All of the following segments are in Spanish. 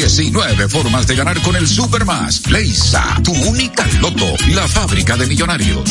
19 formas de ganar con el Supermas. Leisa, tu única loto, la fábrica de millonarios.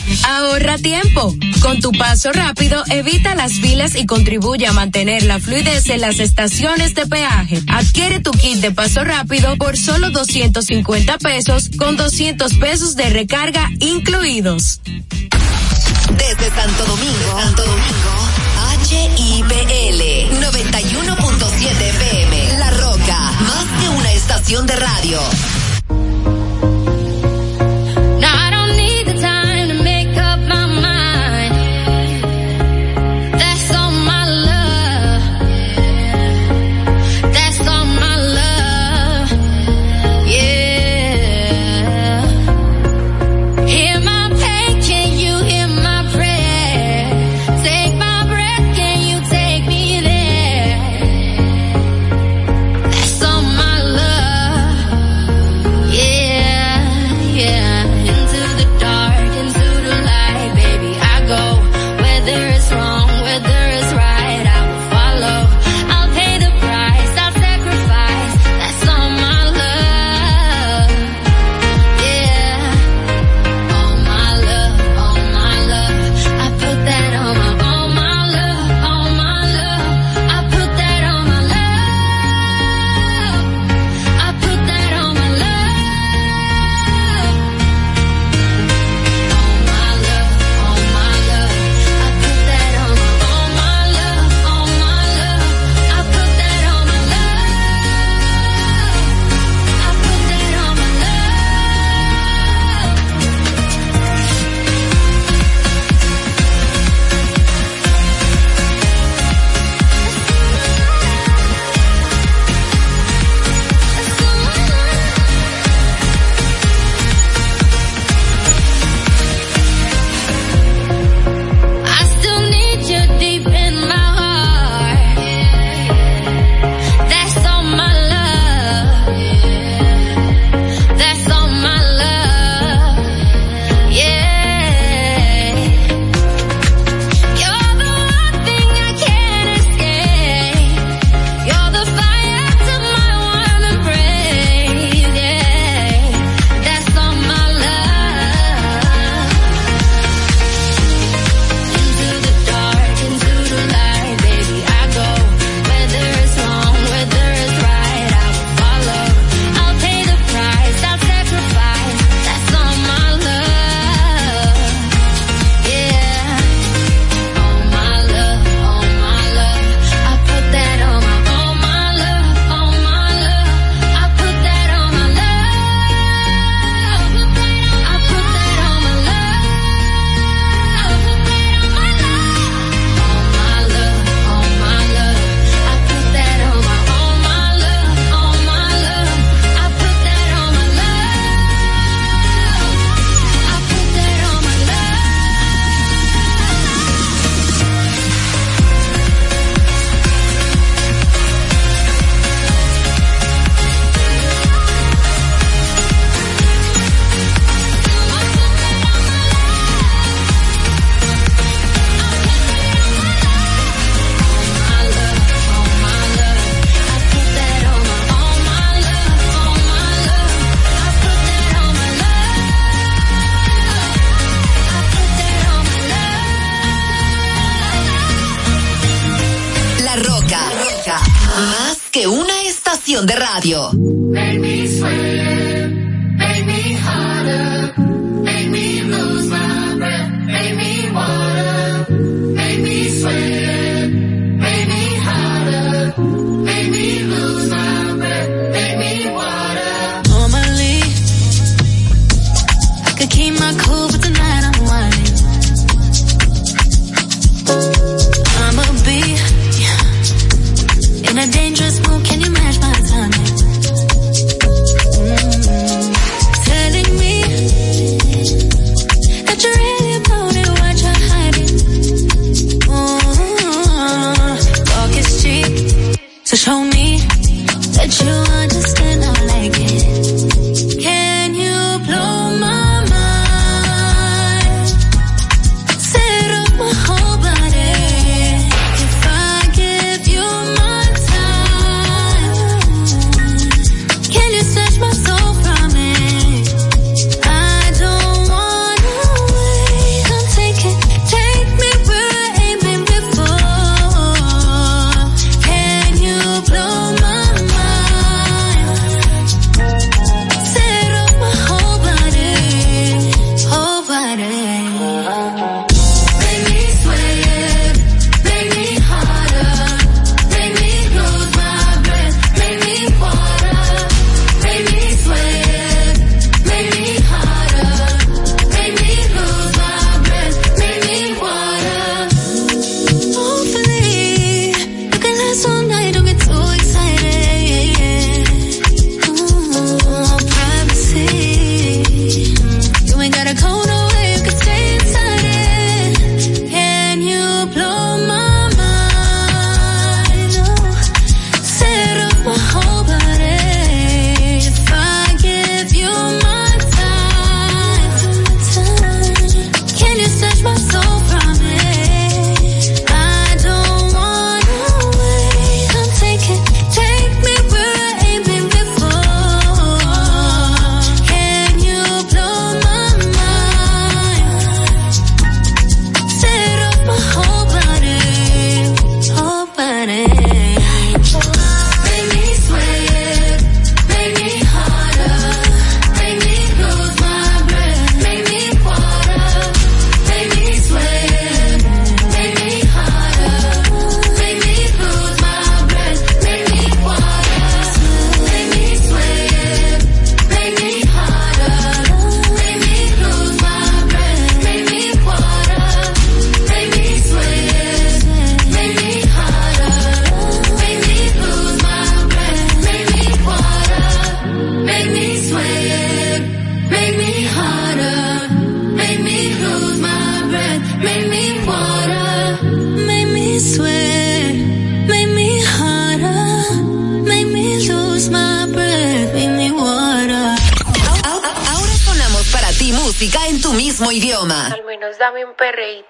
Ahorra tiempo. Con tu paso rápido, evita las filas y contribuye a mantener la fluidez en las estaciones de peaje. Adquiere tu kit de paso rápido por solo 250 pesos con 200 pesos de recarga incluidos. Desde Santo Domingo, Santo Domingo, HIPL 91.7 FM. La Roca, más que una estación de radio.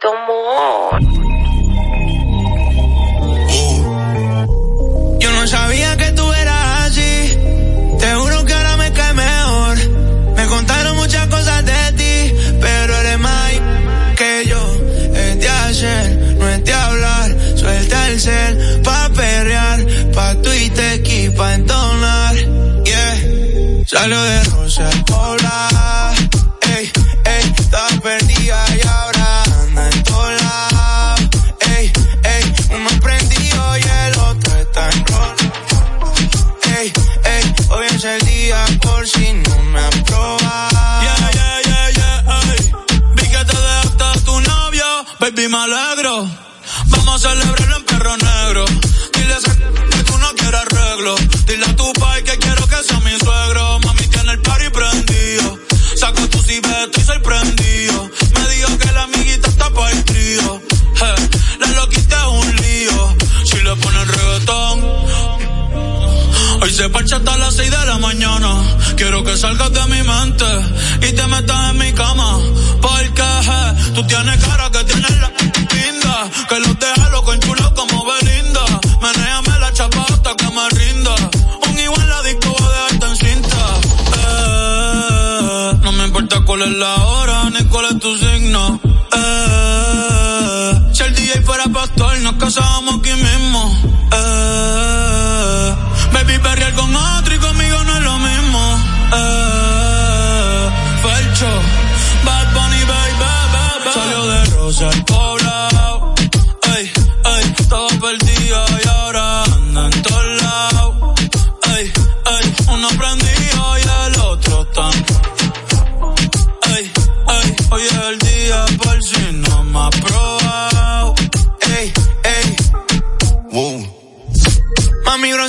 Amor. Yo no sabía que tú eras así. Te juro que ahora me cae mejor. Me contaron muchas cosas de ti, pero eres más que yo. Es de hacer, no es de hablar. Suelta el cel pa' perrear, pa' Twitter y pa' entonar. Yeah. Salió de Rosa baby, me alegro. Vamos a celebrarlo en perro negro. Dile a que tú no quieres arreglo. Dile a tu pai que quiero que sea mi suegro. Mami tiene el party prendido. Saco tu cibeto estoy sorprendido. Me dijo que la amiguita está para el trío. Eh, la loquita es un lío. Si le ponen reggaetón. Hoy se parcha hasta las 6 de la mañana. Quiero que salgas de mi mente y te metas en mi cama. Porque eh, tú tienes cara que tienes la linda. Que los deja loco en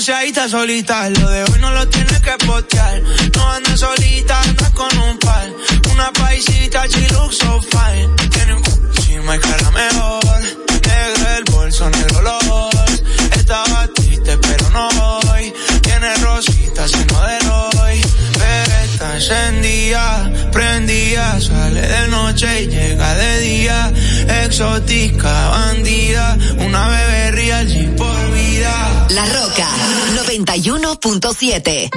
bronceadita solita, lo de hoy no lo tienes que postear. No andas solita, andas con un par. Una paisita, she looks fine. Tiene un encima y cara mejor. Negro el bolso, negro los ojos. Estaba triste, pero no hoy. Tiene rositas, sino de hoy. Encendida, prendida. Sale de noche y llega de día. Exótica, bandida. Una bebé real, G por vida. La Roca 91.7.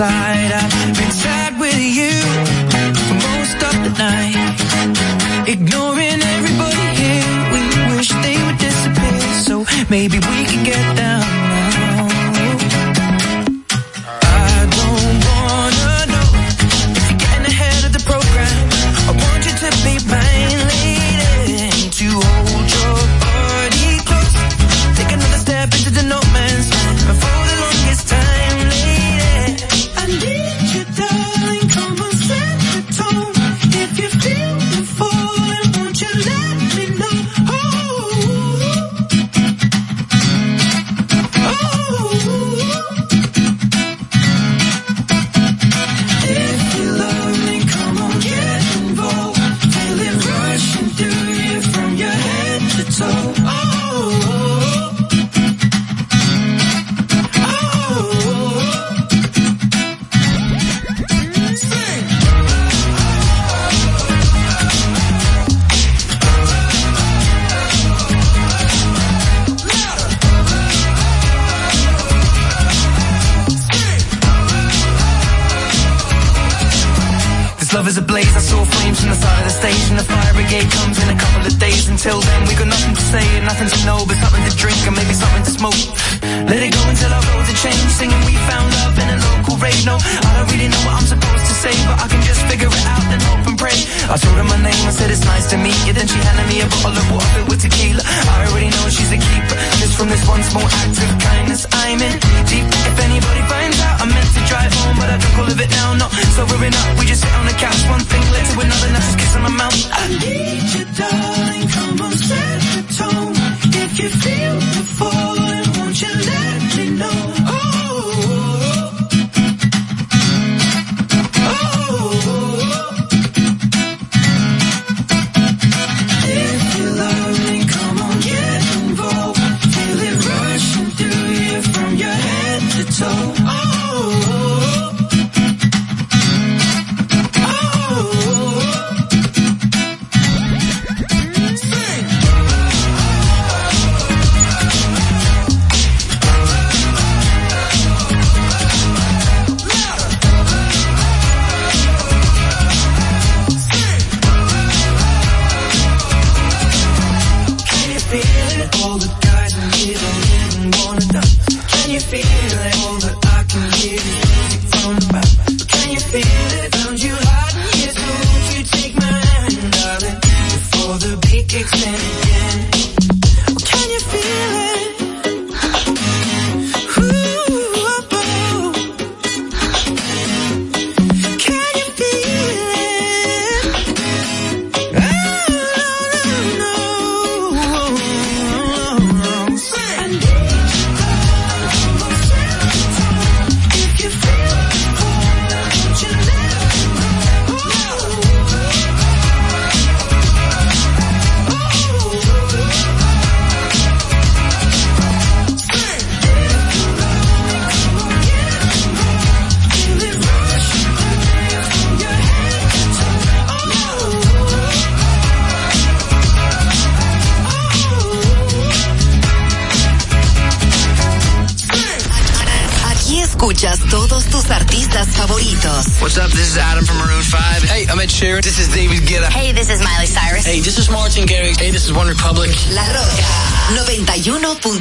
inside.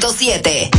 91.7.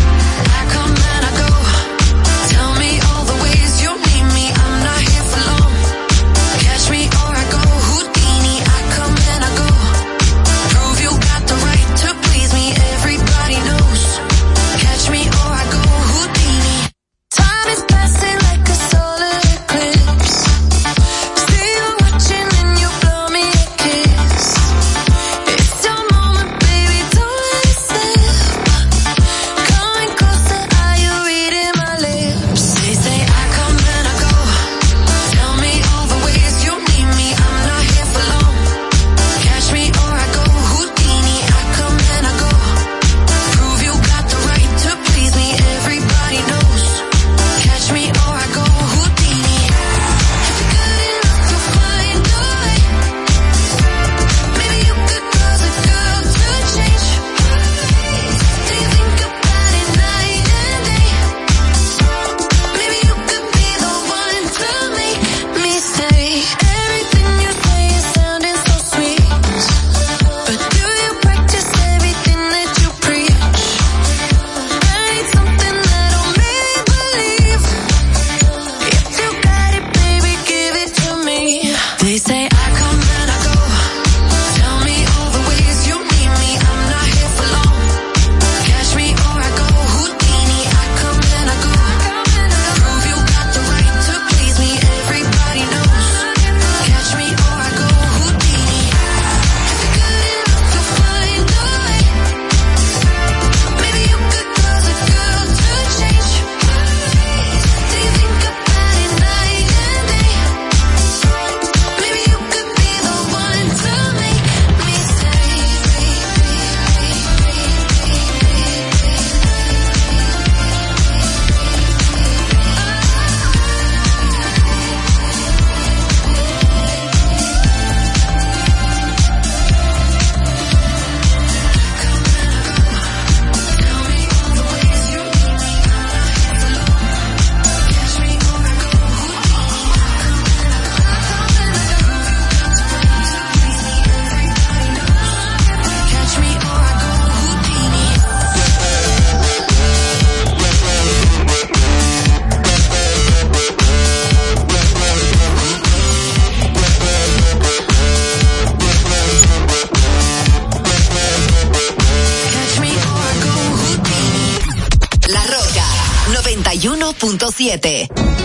siete.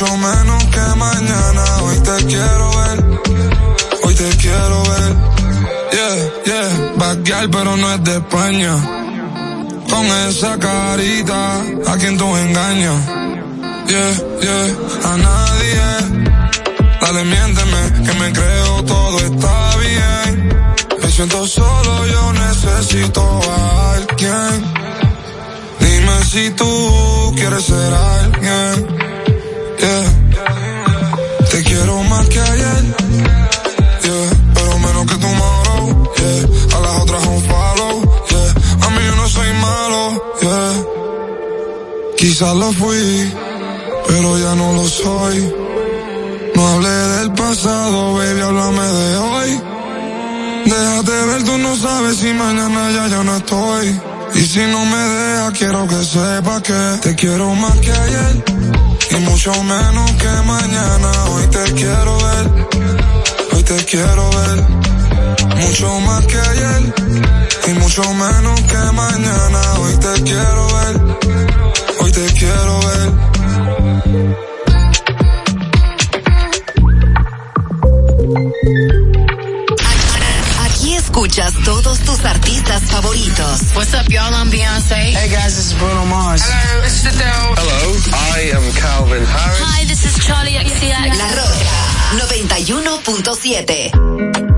mucho menos que mañana. Hoy te quiero ver, hoy te quiero ver. Yeah, yeah, vaquear pero no es de España. Con esa carita, a quien tú engañas. Yeah, yeah, a nadie. Dale, miénteme, que me creo todo está bien. Me siento solo, yo necesito a alguien. Dime si tú quieres ser alguien yeah. Te quiero más que ayer, yeah. Pero menos que tu mano, yeah. A las otras un follow, yeah. A mí yo no soy malo, yeah. Quizás lo fui, pero ya no lo soy. No hablé del pasado, baby, háblame de hoy. Déjate ver, tú no sabes si mañana ya yo no estoy. Y si no me dejas, quiero que sepa que te quiero más que ayer. Y mucho menos que mañana, hoy te quiero ver, hoy te quiero ver. Mucho más que ayer, y mucho menos que mañana, hoy te quiero ver, hoy te quiero ver todos tus artistas favoritos. What's up, y'all? I'm Beyonce. Hey, guys, this is Bruno Mars. Hello, it's Adele. Hello, I am Calvin Harris. Hi, this is Charlie XCX. La Roca, 91.7.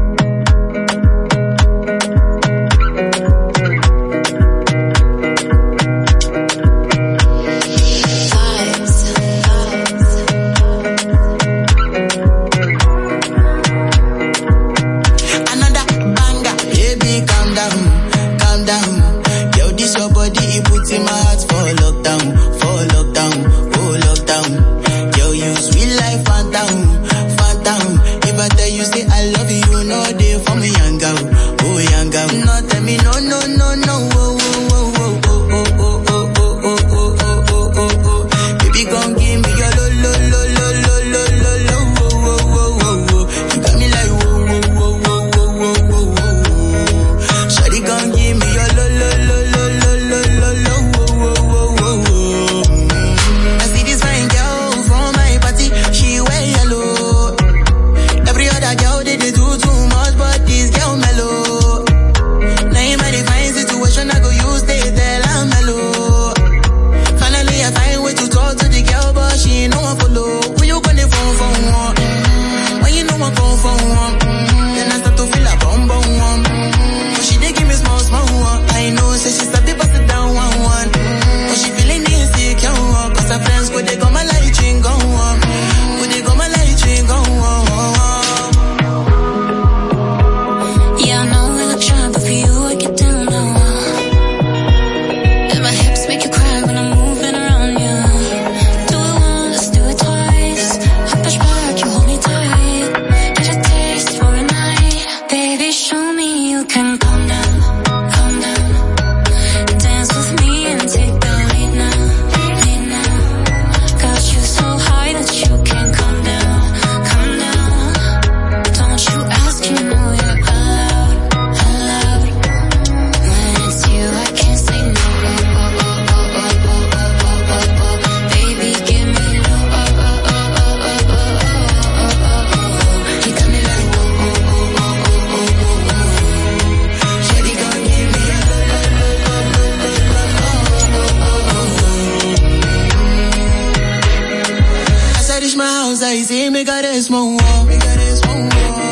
You like my hair?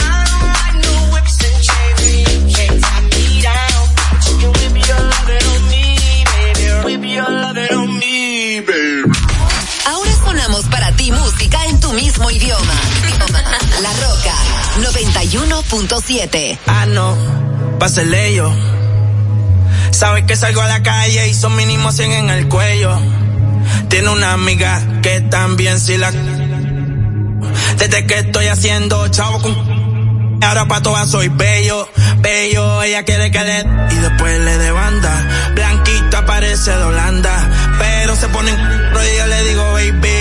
Mismo idioma. La Roca 91.7. Ah, no, pásele. Sabes que salgo a la calle y son mínimo 100 en el cuello. Tiene una amiga que también si la. Desde que estoy haciendo chavo con. Ahora pa' todas soy bello, bello, ella quiere que le... Y después le de banda, blanquita parece de Holanda, pero se pone en... Le digo, baby,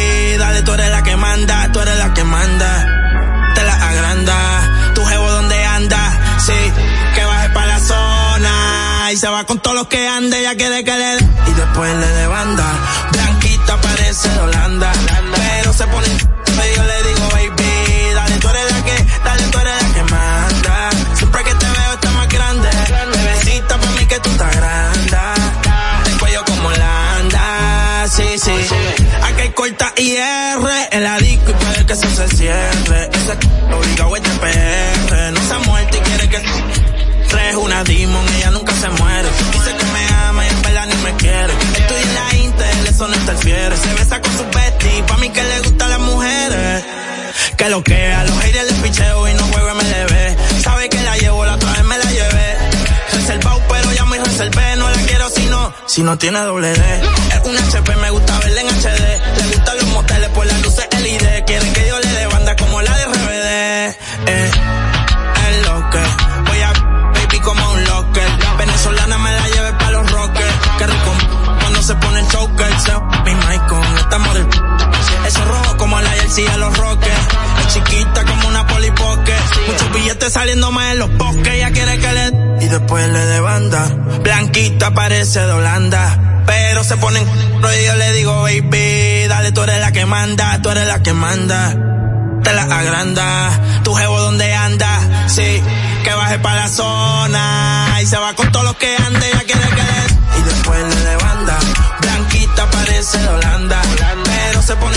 manda. Te la agranda, tu jevo donde anda, sí, que baje para la zona. Y se va con todos los que ande, ya quiere que le Y después le de banda, blanquita parece de Holanda. Pero se pone, ese obligado es TPR. No se ha muerto y quiere que Tres una demon, ella nunca se muere. Dice que me ama y en verdad ni me quiere. Estoy en la Intel, eso no interfiere. Se besa con su bestie, pa' mí que le gustan las mujeres. Que lo que a los haters les picheo y no juego MLB. Sabe que la llevo, la otra vez me la llevé. Reservado, pero ya me reservé. No la quiero si no, si no tiene doble D. Es un HP, me gusta ver esté saliendo más en los bosques, ella quiere que le... Y después le de banda, Blanquita parece de Holanda, pero se ponen... Y yo le digo, baby, dale, tú eres la que manda, tú eres la que manda. Te la agranda, tu jevo donde anda, sí, que baje para la zona. Y se va con todos los que ande, ella quiere que le... Y después le de banda, Blanquita parece de Holanda, Holanda. pero se pone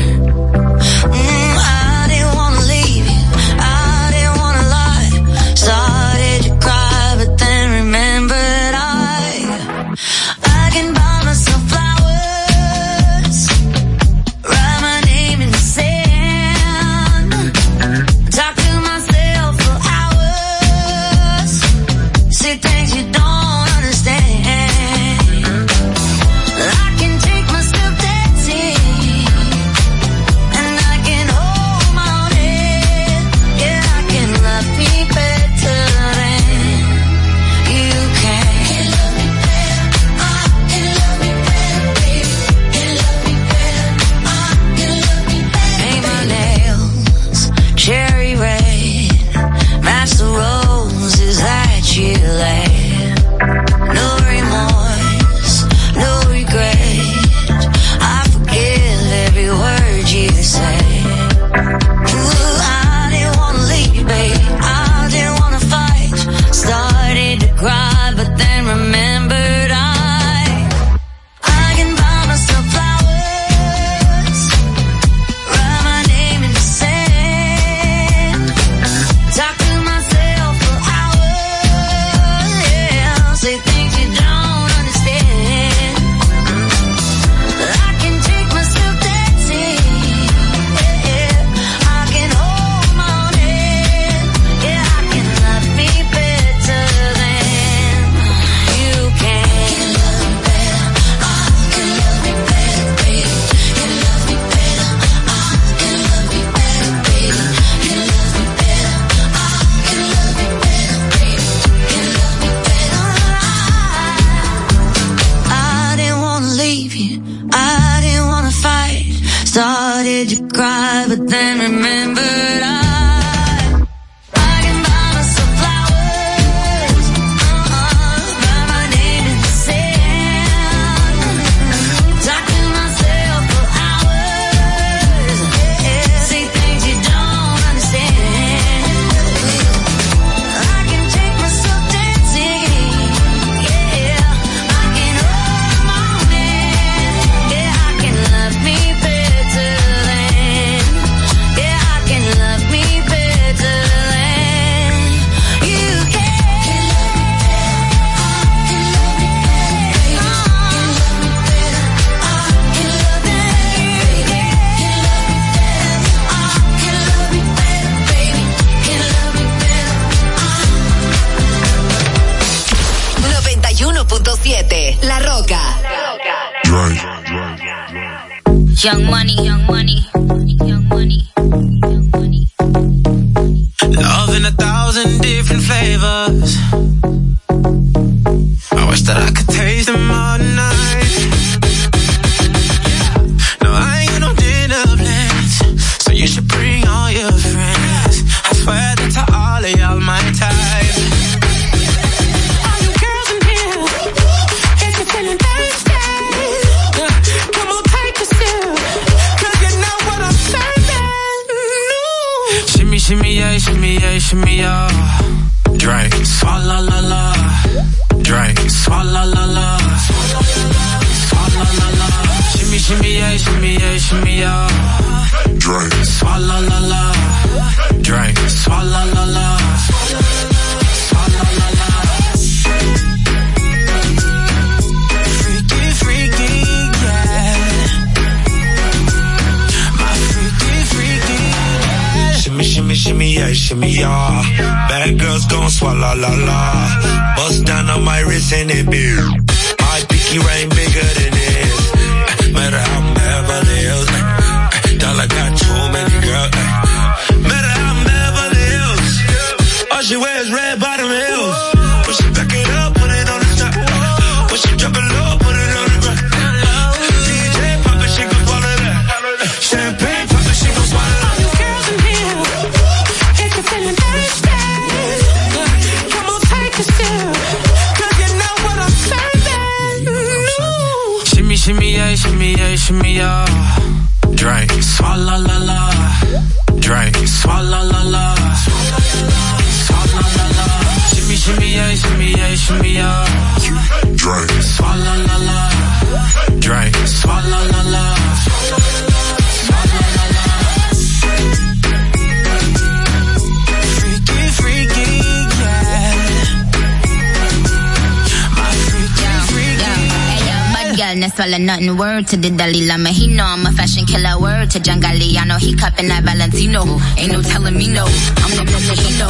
to the Dalai Lama. He know I'm a fashion killer. Word to Jangali, I know he cupping that Valentino. Ain't no telling me no. I'm the person he know.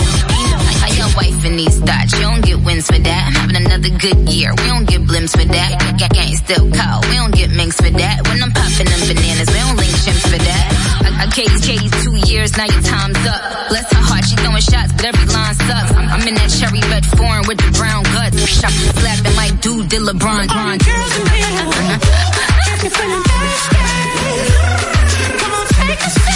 I got wife in these thoughts. You don't get wins for that. I'm having another good year. We don't get blimps for that. I can't still call. We don't get minks for that. When I'm popping them bananas, we don't link chimps for that. I, I gave two years, now your time's up. Bless her heart, she throwing shots, but every line sucks. I'm, I'm in that cherry red foreign with the brown guts. Shop slapping like dude, did LeBron. All the girls in here. you feeling thirsty. Come on, take a sip.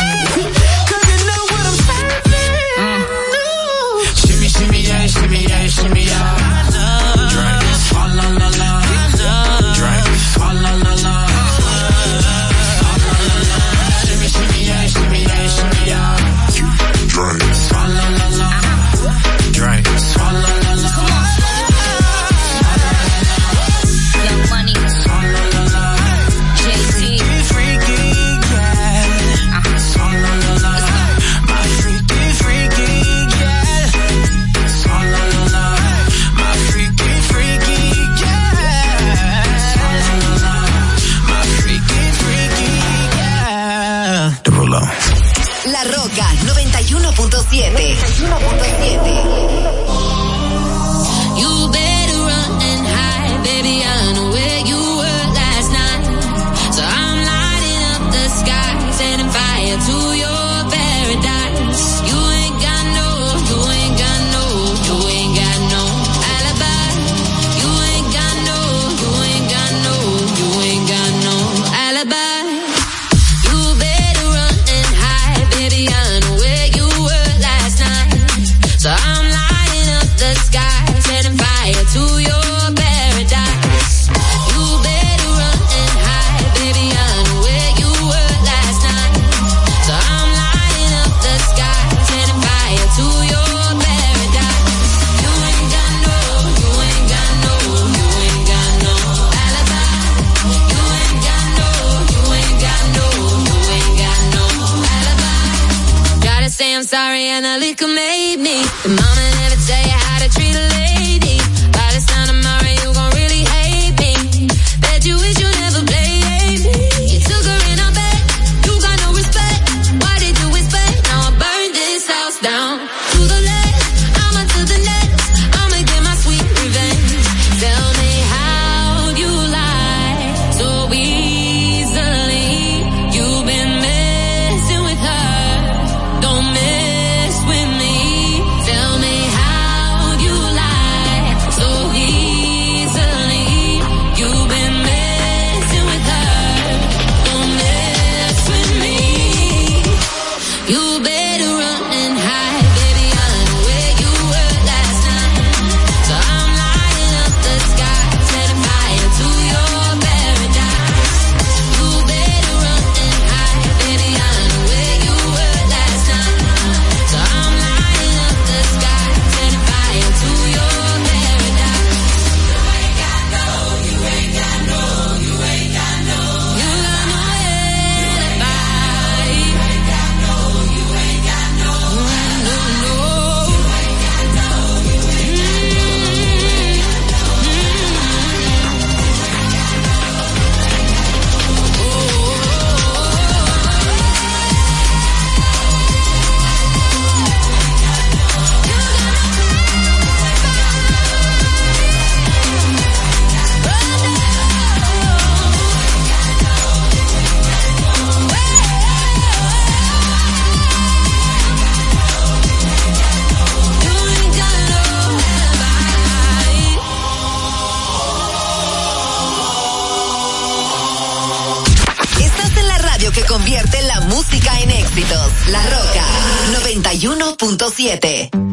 siete.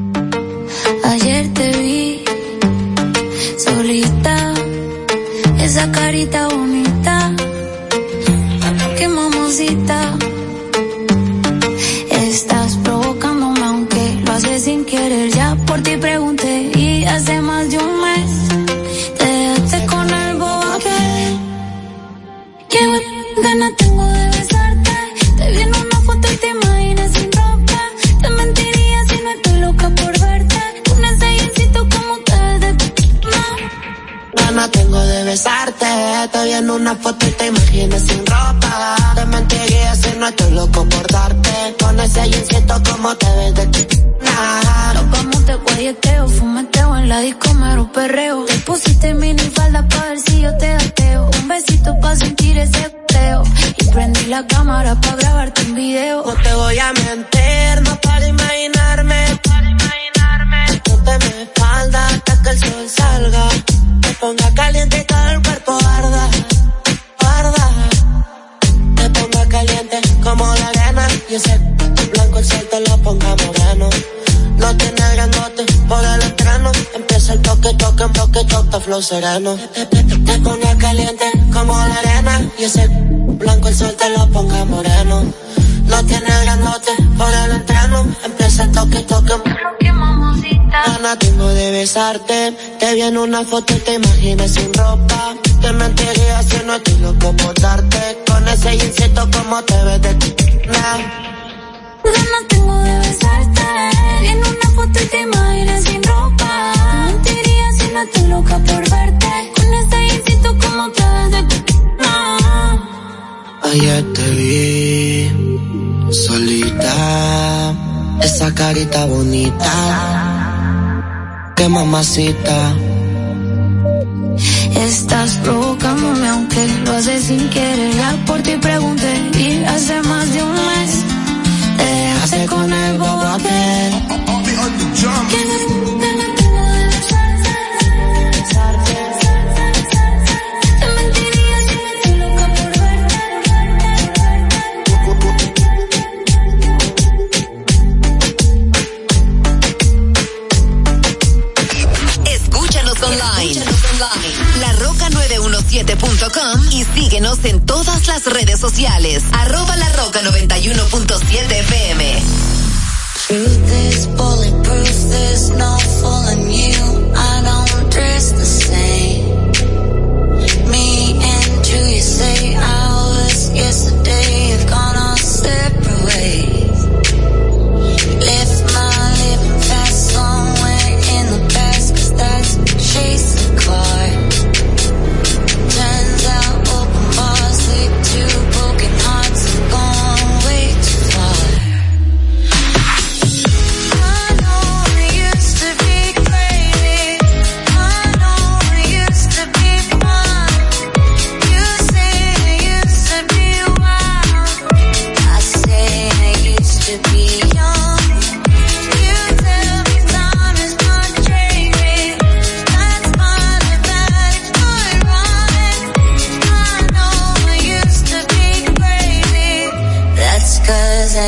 sereno. cita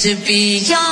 to be young.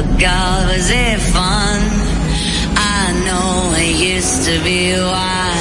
But God was it fun? I know it used to be wild.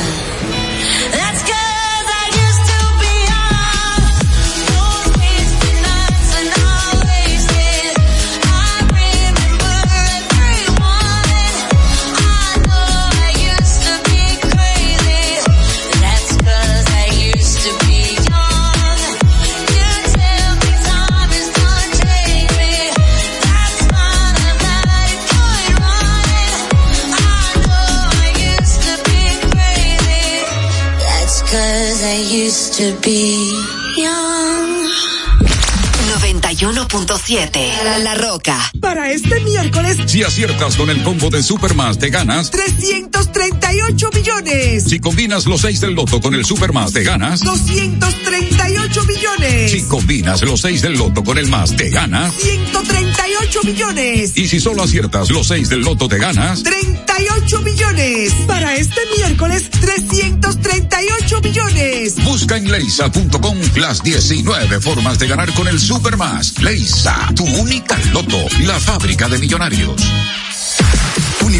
91.7 La, La Roca. Para este miércoles, Si aciertas con el combo de Supermas, te ganas. 338 millones. Si combinas los 6 del loto con el Supermas, te ganas. 238 millones. Si combinas los 6 del loto con el más, te ganas. 138 millones. Y si solo aciertas los 6 del loto, te ganas. 38 millones. Para este miércoles, 338 millones. Busca en leisa.com las 19 formas de ganar con el Supermas. Leisa, tu única loto, la fábrica de millonarios.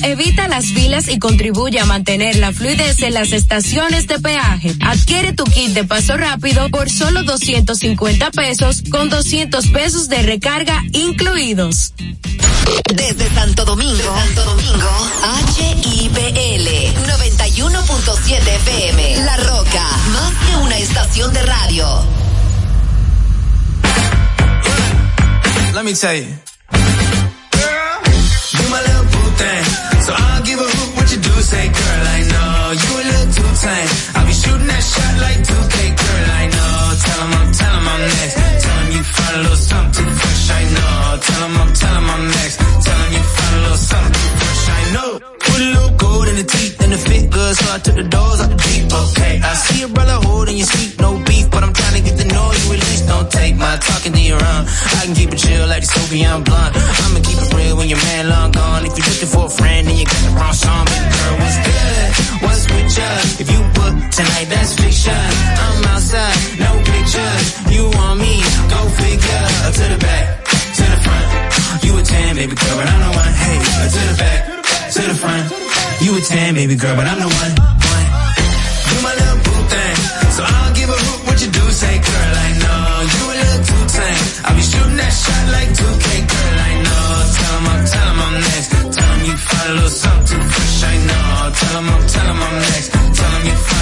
evita las filas y contribuye a mantener la fluidez en las estaciones de peaje. Adquiere tu kit de paso rápido por solo 250 pesos con 200 pesos de recarga incluidos. Desde Santo Domingo, Santo Domingo, HIPL 91.7 FM. La Roca, más que una estación de radio. Let me tell you. Tame. I'll be shooting that shot like 2K, girl, I know. Tell 'em I'm, tell 'em I'm next. Tell 'em you find a little something fresh, I know. Tell 'em I'm, tell 'em I'm next. Tell 'em you find a little something fresh, I know. Put a little gold in the teeth and the fit good, so I took the doors out the Jeep, okay. I see a brother holding your seat, no beef, but I'm trying to get to know you at least. Don't take my talking to your own. I can keep it chill like the Soviet blunt. I'ma keep it real when your man long gone. If you're looking for a friend, then you got the wrong song. Baby girl, what's good? You? If you book tonight, that's fiction. I'm outside, no pictures. You want me? Go figure. To the back, to the front. You a 10, baby girl, but I'm the one. Hey, to the back, to the front. You a 10, baby girl, but I'm the one. one. You my little boo thing. So I don't give a hoot what you do. Say, girl, I know you a little too tame. I'll be shooting that shot like 2K, girl, I know. Tell 'em I'm, tell 'em I'm next. Tell 'em you find a little something Tell 'em I'm, tell 'em I'm next. Tell 'em you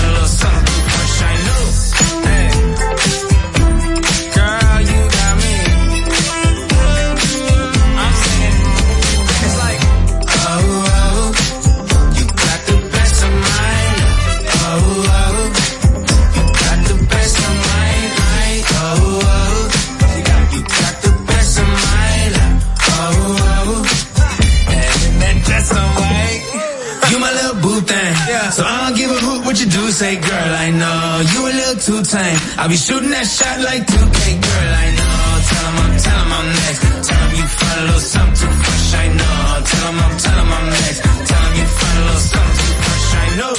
Say, girl, I know you a little too tame. I'll be shooting that shot like 2K, girl, I know. Tell 'em I'm, tell 'em I'm next. Tell 'em you find a little something too fresh, I know. Tell 'em I'm, tell 'em I'm next. Tell 'em you find a little something too fresh, I know.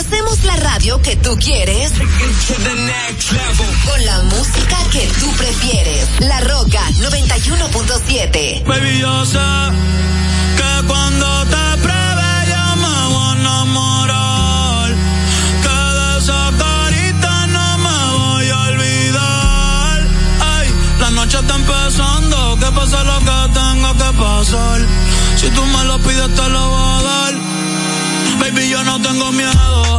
Hacemos la radio que tú quieres con la música que tú prefieres. La Roca 91.7. Baby, yo sé que cuando te noche está empezando, que pase lo que tenga que pasar. Si tú me lo pides te lo voy a dar. Baby, yo no tengo miedo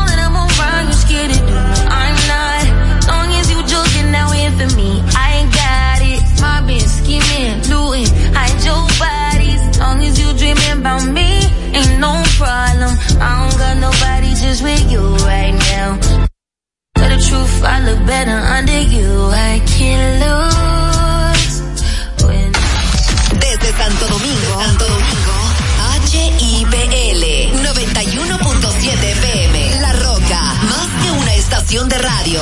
about me, ain't no problem. I don't got nobody just with you right now. Tell the truth, I look better under you. I can't lose. When Desde Santo Domingo, Santo Domingo, HIPL 91.7 FM. La Roca, más que una estación de radio.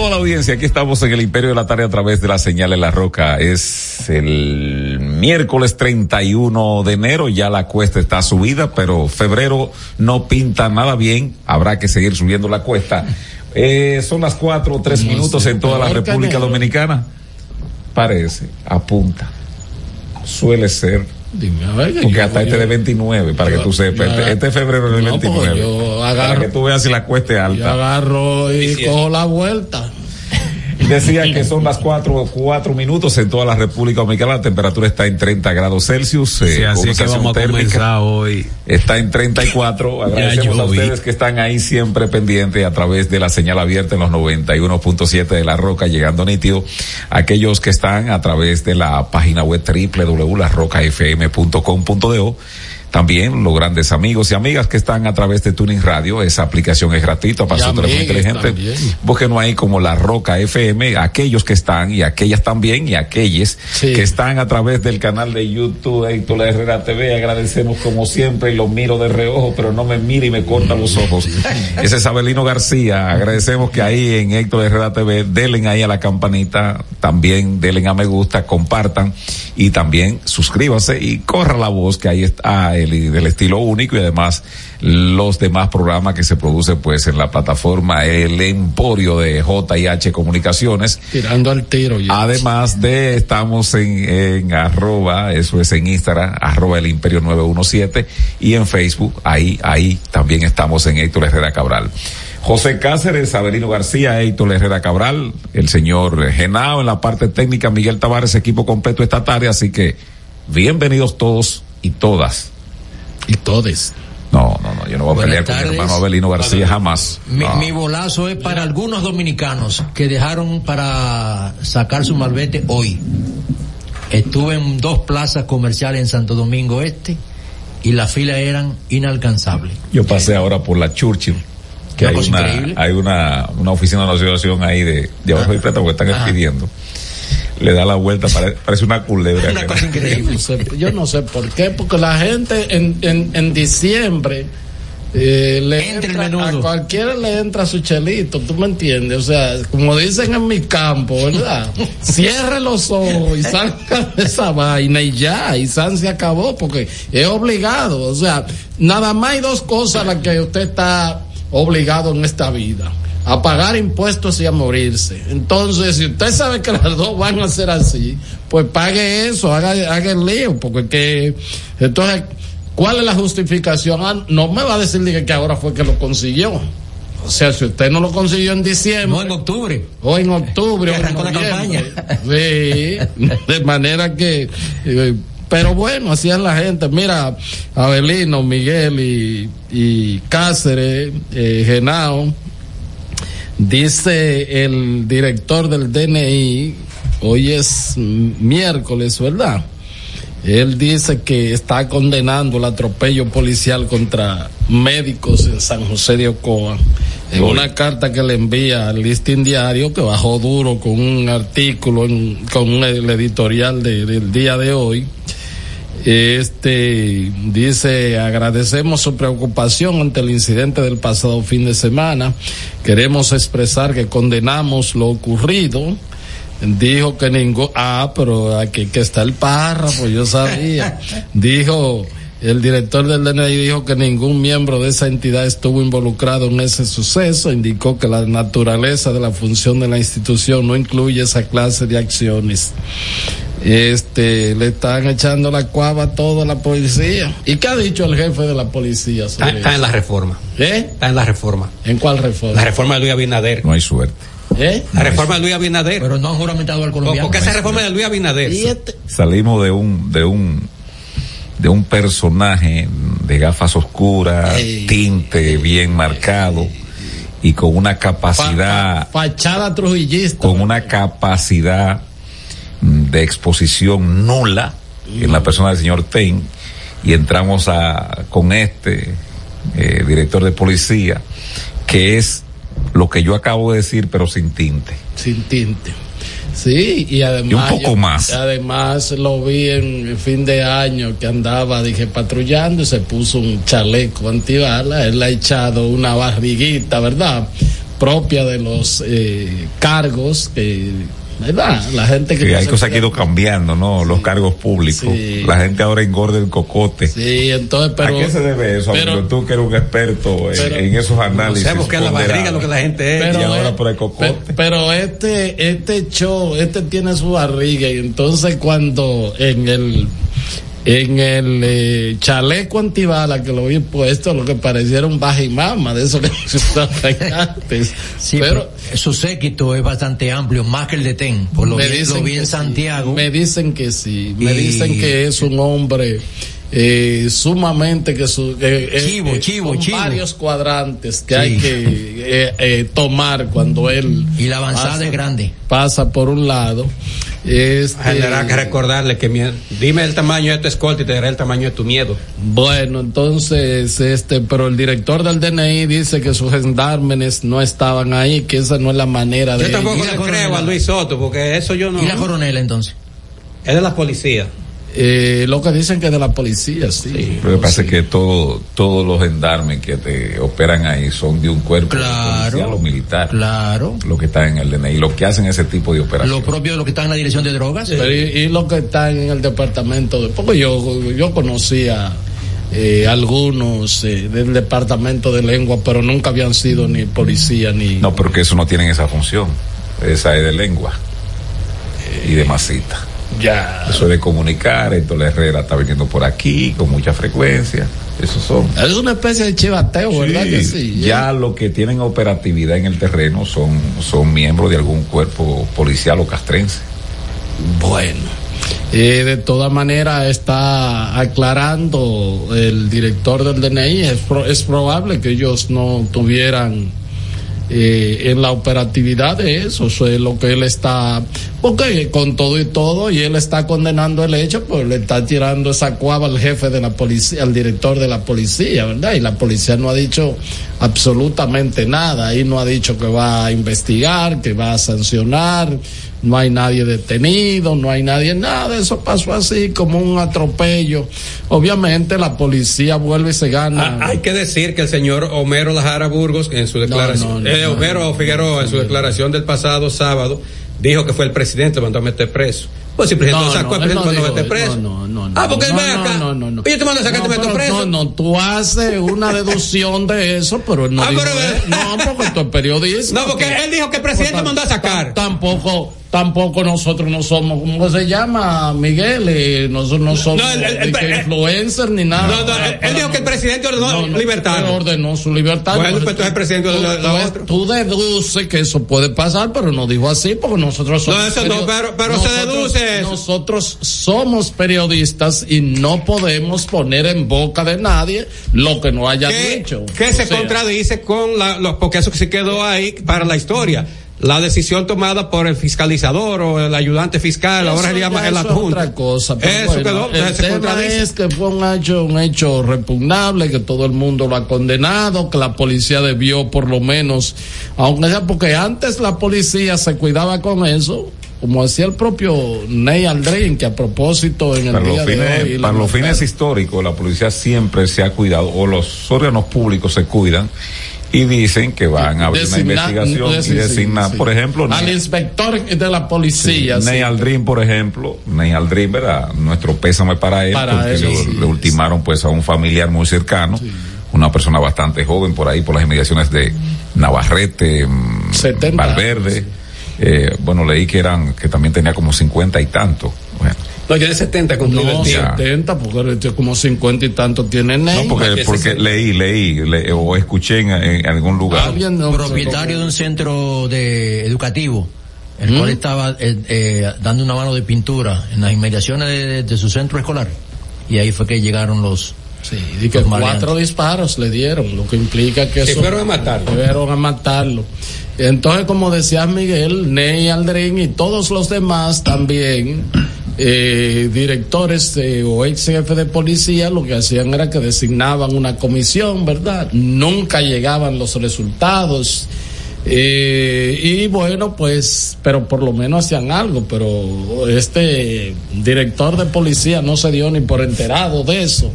Saludos a la audiencia, aquí estamos en el Imperio de la Tarde a través de la señal de la roca. Es el miércoles 31 de enero, ya la cuesta está subida, pero febrero no pinta nada bien, habrá que seguir subiendo la cuesta. Eh, son las cuatro o tres minutos en toda la República. Dominicana. Parece, apunta. Suele ser. Dime, a ver, que Porque yo- hasta este yo- de 29, para yo- que tú sepas. yo- Este, este febrero es de No, porque 29. yo para agarro- que tú veas si la cuesta es Yo alta. agarro y cojo la vuelta. Decía que son las cuatro, cuatro minutos en toda la República Dominicana. La temperatura está en 30 grados Celsius. eh, Sí, así que vamos a comenzar hoy. Está en 34. Agradecemos a ustedes que están ahí siempre pendientes a través de la señal abierta en los 91.7 de la Roca, llegando nítido. Aquellos que están a través de la página web www.larrocafm.com.do. También los grandes amigos y amigas que están a través de Tuning Radio. Esa aplicación es gratuita para su teléfono inteligente. Búsquenos ahí como La Roca FM, aquellos que están y aquellas también y aquellos que están a través del canal de YouTube Héctor Herrera TV. Agradecemos como siempre y lo miro de reojo, pero no me mira y me corta los ojos. Ese es Abelino García. Agradecemos que ahí en Héctor Herrera TV denle ahí a la campanita, también denle a me gusta, compartan y también suscríbanse y corra la voz que ahí está el del estilo único y además los demás programas que se producen pues en la plataforma El Emporio de JH Comunicaciones. Tirando al tiro. ya. Además de, estamos en, en arroba, eso es en Instagram, arroba el imperio 917 y en Facebook, ahí, ahí también estamos en Héctor Herrera Cabral. José Cáceres, Avelino García, Héctor Herrera Cabral, el señor Genao en la parte técnica, Miguel Tavares, equipo completo esta tarde, así que bienvenidos todos y todas. Y todes. No, no, no, yo no voy a Buenas pelear con mi hermano Abelino García jamás. Mi, No. mi bolazo es para algunos dominicanos que dejaron para sacar su malvete hoy. Estuve en dos plazas comerciales en Santo Domingo Este y las filas eran inalcanzables. Yo pasé ahora por la Churchill, que Una hay una, hay una, una oficina de la asociación ahí de, de abajo de plata porque están Ajá. expidiendo. Le da la vuelta, pare- parece una culebra. Una cosa increíble. Yo no sé, por qué, porque la gente en, en, en diciembre eh, le Entra entra, a cualquiera le entra su chelito, tú me entiendes, o sea, como dicen en mi campo, ¿verdad? Cierre los ojos y salga de esa vaina y ya, y San se acabó, porque es obligado, o sea, nada más hay dos cosas a las que usted está obligado en esta vida. A pagar impuestos y a morirse. Entonces, si usted sabe que las dos van a ser así, pues pague eso, haga, haga el lío, porque que, entonces, ¿cuál es la justificación? Ah, no me va a decir diga, que ahora fue que lo consiguió. O sea, si usted no lo consiguió en diciembre. No en octubre. O en octubre. Que o en arrancó la noviembre. Sí, de manera que. eh, pero bueno, así es la gente. Mira, Abelino, Miguel y, y Cáceres, eh, Genao, dice el director del DNI, hoy es miércoles, ¿verdad? Él dice que está condenando el atropello policial contra médicos en San José de Ocoa. En una carta que le envía al listín diario, que bajó duro con un artículo, en- con el editorial de- del día de hoy, este dice agradecemos su preocupación ante el incidente del pasado fin de semana. Queremos expresar que condenamos lo ocurrido. Dijo que ningún ah, pero aquí que está el párrafo, yo sabía. Dijo el director del DNI dijo que ningún miembro de esa entidad estuvo involucrado en ese suceso. Indicó que la naturaleza de la función de la institución no incluye esa clase de acciones este le están echando la cuava a toda la policía. ¿Y qué ha dicho el jefe de la policía? sobre Está, está en la reforma. ¿Eh? Está en la reforma. ¿En cuál reforma? La reforma de Luis Abinader. No hay suerte. ¿Eh? La reforma de Luis Abinader. Pero no han juramentado al colombiano. Porque esa reforma de Luis Abinader. ¿Y este? Salimos de un, de un, de un personaje de gafas oscuras, tinte bien marcado y con una capacidad, Fachada trujillista. con una capacidad de exposición nula en la persona del señor Ten y entramos a con este eh, director de policía que es lo que yo acabo de decir pero sin tinte Sin tinte. Sí, y además. Y un poco yo- más. Además lo vi en fin de año que andaba, dije, patrullando y se puso un chaleco antibala. Él le ha echado una barriguita, ¿verdad? Propia de los eh, cargos que. ¿Verdad? La gente que. que no hay cosas que han ido cambiando no los cargos públicos Sí. la gente ahora engorda el cocote Sí, entonces, pero. ¿A qué se debe eso? pero- amigo? tú que eres un experto en- pero- en, esos análisis. No sé, porque la barriga lo que la gente es. Pero, y ahora eh, por el cocote. Pe- Pero este, este show, este tiene su barriga y entonces cuando en el, en el eh, chaleco antibala que lo vi puesto, lo que pareciera un bajimama de eso que antes. Sí, pero, su séquito es bastante amplio, más que el de TEN. Por lo, me vi, lo en sí. Santiago. Me dicen que sí. Me Y- dicen que es un hombre eh, sumamente que su eh, Chivo, eh, chivo, chivo. varios cuadrantes que Sí. hay que eh, eh, tomar cuando él Y la avanzada pasa- es grande. pasa por un lado este, Tendrá que recordarle que mi- dime el tamaño de tu escolta y te daré el tamaño de tu miedo. bueno entonces este pero el director del DNI dice que sus gendarmes no estaban ahí que esa no es la manera de Yo tampoco ¿Y la le creo a Luis Soto porque eso yo no. ¿Y la coronela entonces? Es de la policía. Eh, lo que dicen que es de la policía sí, Lo que pasa es que todo, todos los gendarmes que te operan ahí son de un cuerpo Claro. policial o militar. Claro. Lo que está en el DNI, lo que hacen ese tipo de Lo operaciones. propio de lo que está en la dirección de drogas. Pero y, y lo que están en el departamento de porque yo yo conocía eh, algunos eh, del departamento de lengua pero nunca habían sido ni policía ni No, porque eso no tienen esa función. Esa es de lengua y de masita. Ya Eso es de comunicar. Héctor Herrera está viniendo por aquí con mucha frecuencia. Esos son. es una especie de chivateo verdad que sí ya los que tienen operatividad en el terreno son, son miembros de algún cuerpo policial o castrense. Bueno, Eh, de todas maneras está aclarando el director del DNI, es, pro- es probable que ellos no tuvieran eh, en la operatividad de eso, eso es lo que él está, porque con todo y todo, y él está condenando el hecho, pues le está tirando esa cuava al jefe de la policía, al director de la policía, ¿verdad? Y la policía no ha dicho absolutamente nada, ahí no ha dicho que va a investigar, que va a sancionar, no hay nadie detenido, no hay nadie, nada, eso pasó así como un atropello. Obviamente la policía vuelve y se gana. Ah, hay que decir que el señor Homero Lajara Burgos en su declaración, no, no, eh, no, Homero Figueroa en su declaración del pasado sábado dijo que fue el presidente que mandó a meter preso. Pues si el presidente No, lo sacó, el presidente mandó a meter eso. preso. No, no, no, ah, porque él no, acá. no, no, no. Y yo te mando a sacar, No, te meto preso. No, no, tú haces una deducción de eso, pero él no Ah, dijo pero-. No, porque tú eres periodista. No, porque él dijo que el presidente Pues, mandó a sacar. Tampoco, tampoco nosotros no somos, ¿cómo se llama, Miguel? Eh, nosotros no somos No, el- el- ni el- nada. No, no, él- él dijo que el presidente ordenó libertad. Ordenó su libertad. Bueno, pues entonces el presidente ordenó la otra. tú deduces que eso puede pasar, pero no dijo así, porque nosotros somos. No, eso no, pero- pero se deduce eso. Nosotros somos periodistas y no podemos poner en boca de nadie lo que no haya dicho. que se sea, contradice con la, los, porque eso que se quedó ahí para la historia. La decisión tomada por el fiscalizador o el ayudante fiscal, ahora se llama el eso es adjunto. otra cosa. pero Eso bueno, quedó, el se tema contradice. es que fue un hecho, un hecho repugnable, que todo el mundo lo ha condenado, que la policía debió por lo menos, aunque sea porque antes la policía se cuidaba con eso, como decía el propio Ney Aldrin, que a propósito en el Para los día de hoy... para los fines históricos, la policía siempre se ha cuidado, o los órganos públicos se cuidan y dicen que van a abrir una investigación y designar, sí. por ejemplo, al Ney- inspector de la policía. sí. Ney Aldrin, por ejemplo, Ney Aldrin, ¿verdad? Nuestro pésame para él, Para porque él, le, ultimaron pues a un familiar muy cercano, una persona bastante joven por ahí, por las inmediaciones de Navarrete, mm, 70 Valverde. Eh, bueno, leí que eran, que también tenía como cincuenta y tanto. No, yo de 70 cumplí No, el día. 70, porque como 50 y tanto tiene Ney. no, porque, porque leí, leí, le- o escuché en, en algún lugar. Alguien no- propietario de un centro de educativo, el cual estaba eh, eh, dando una mano de pintura en las inmediaciones de, de su centro escolar. Y ahí fue que llegaron los. Sí, y que los cuatro disparos le dieron, lo que implica que fueron a matarlo. Fueron a matarlo. Entonces, como decía Miguel, Ney Aldrin y todos los demás también, eh, directores o ex jefe de policía, lo que hacían era que designaban una comisión, ¿verdad? Nunca llegaban los resultados. Eh, y bueno, pues, pero por lo menos hacían algo, pero este director de policía no se dio ni por enterado de eso.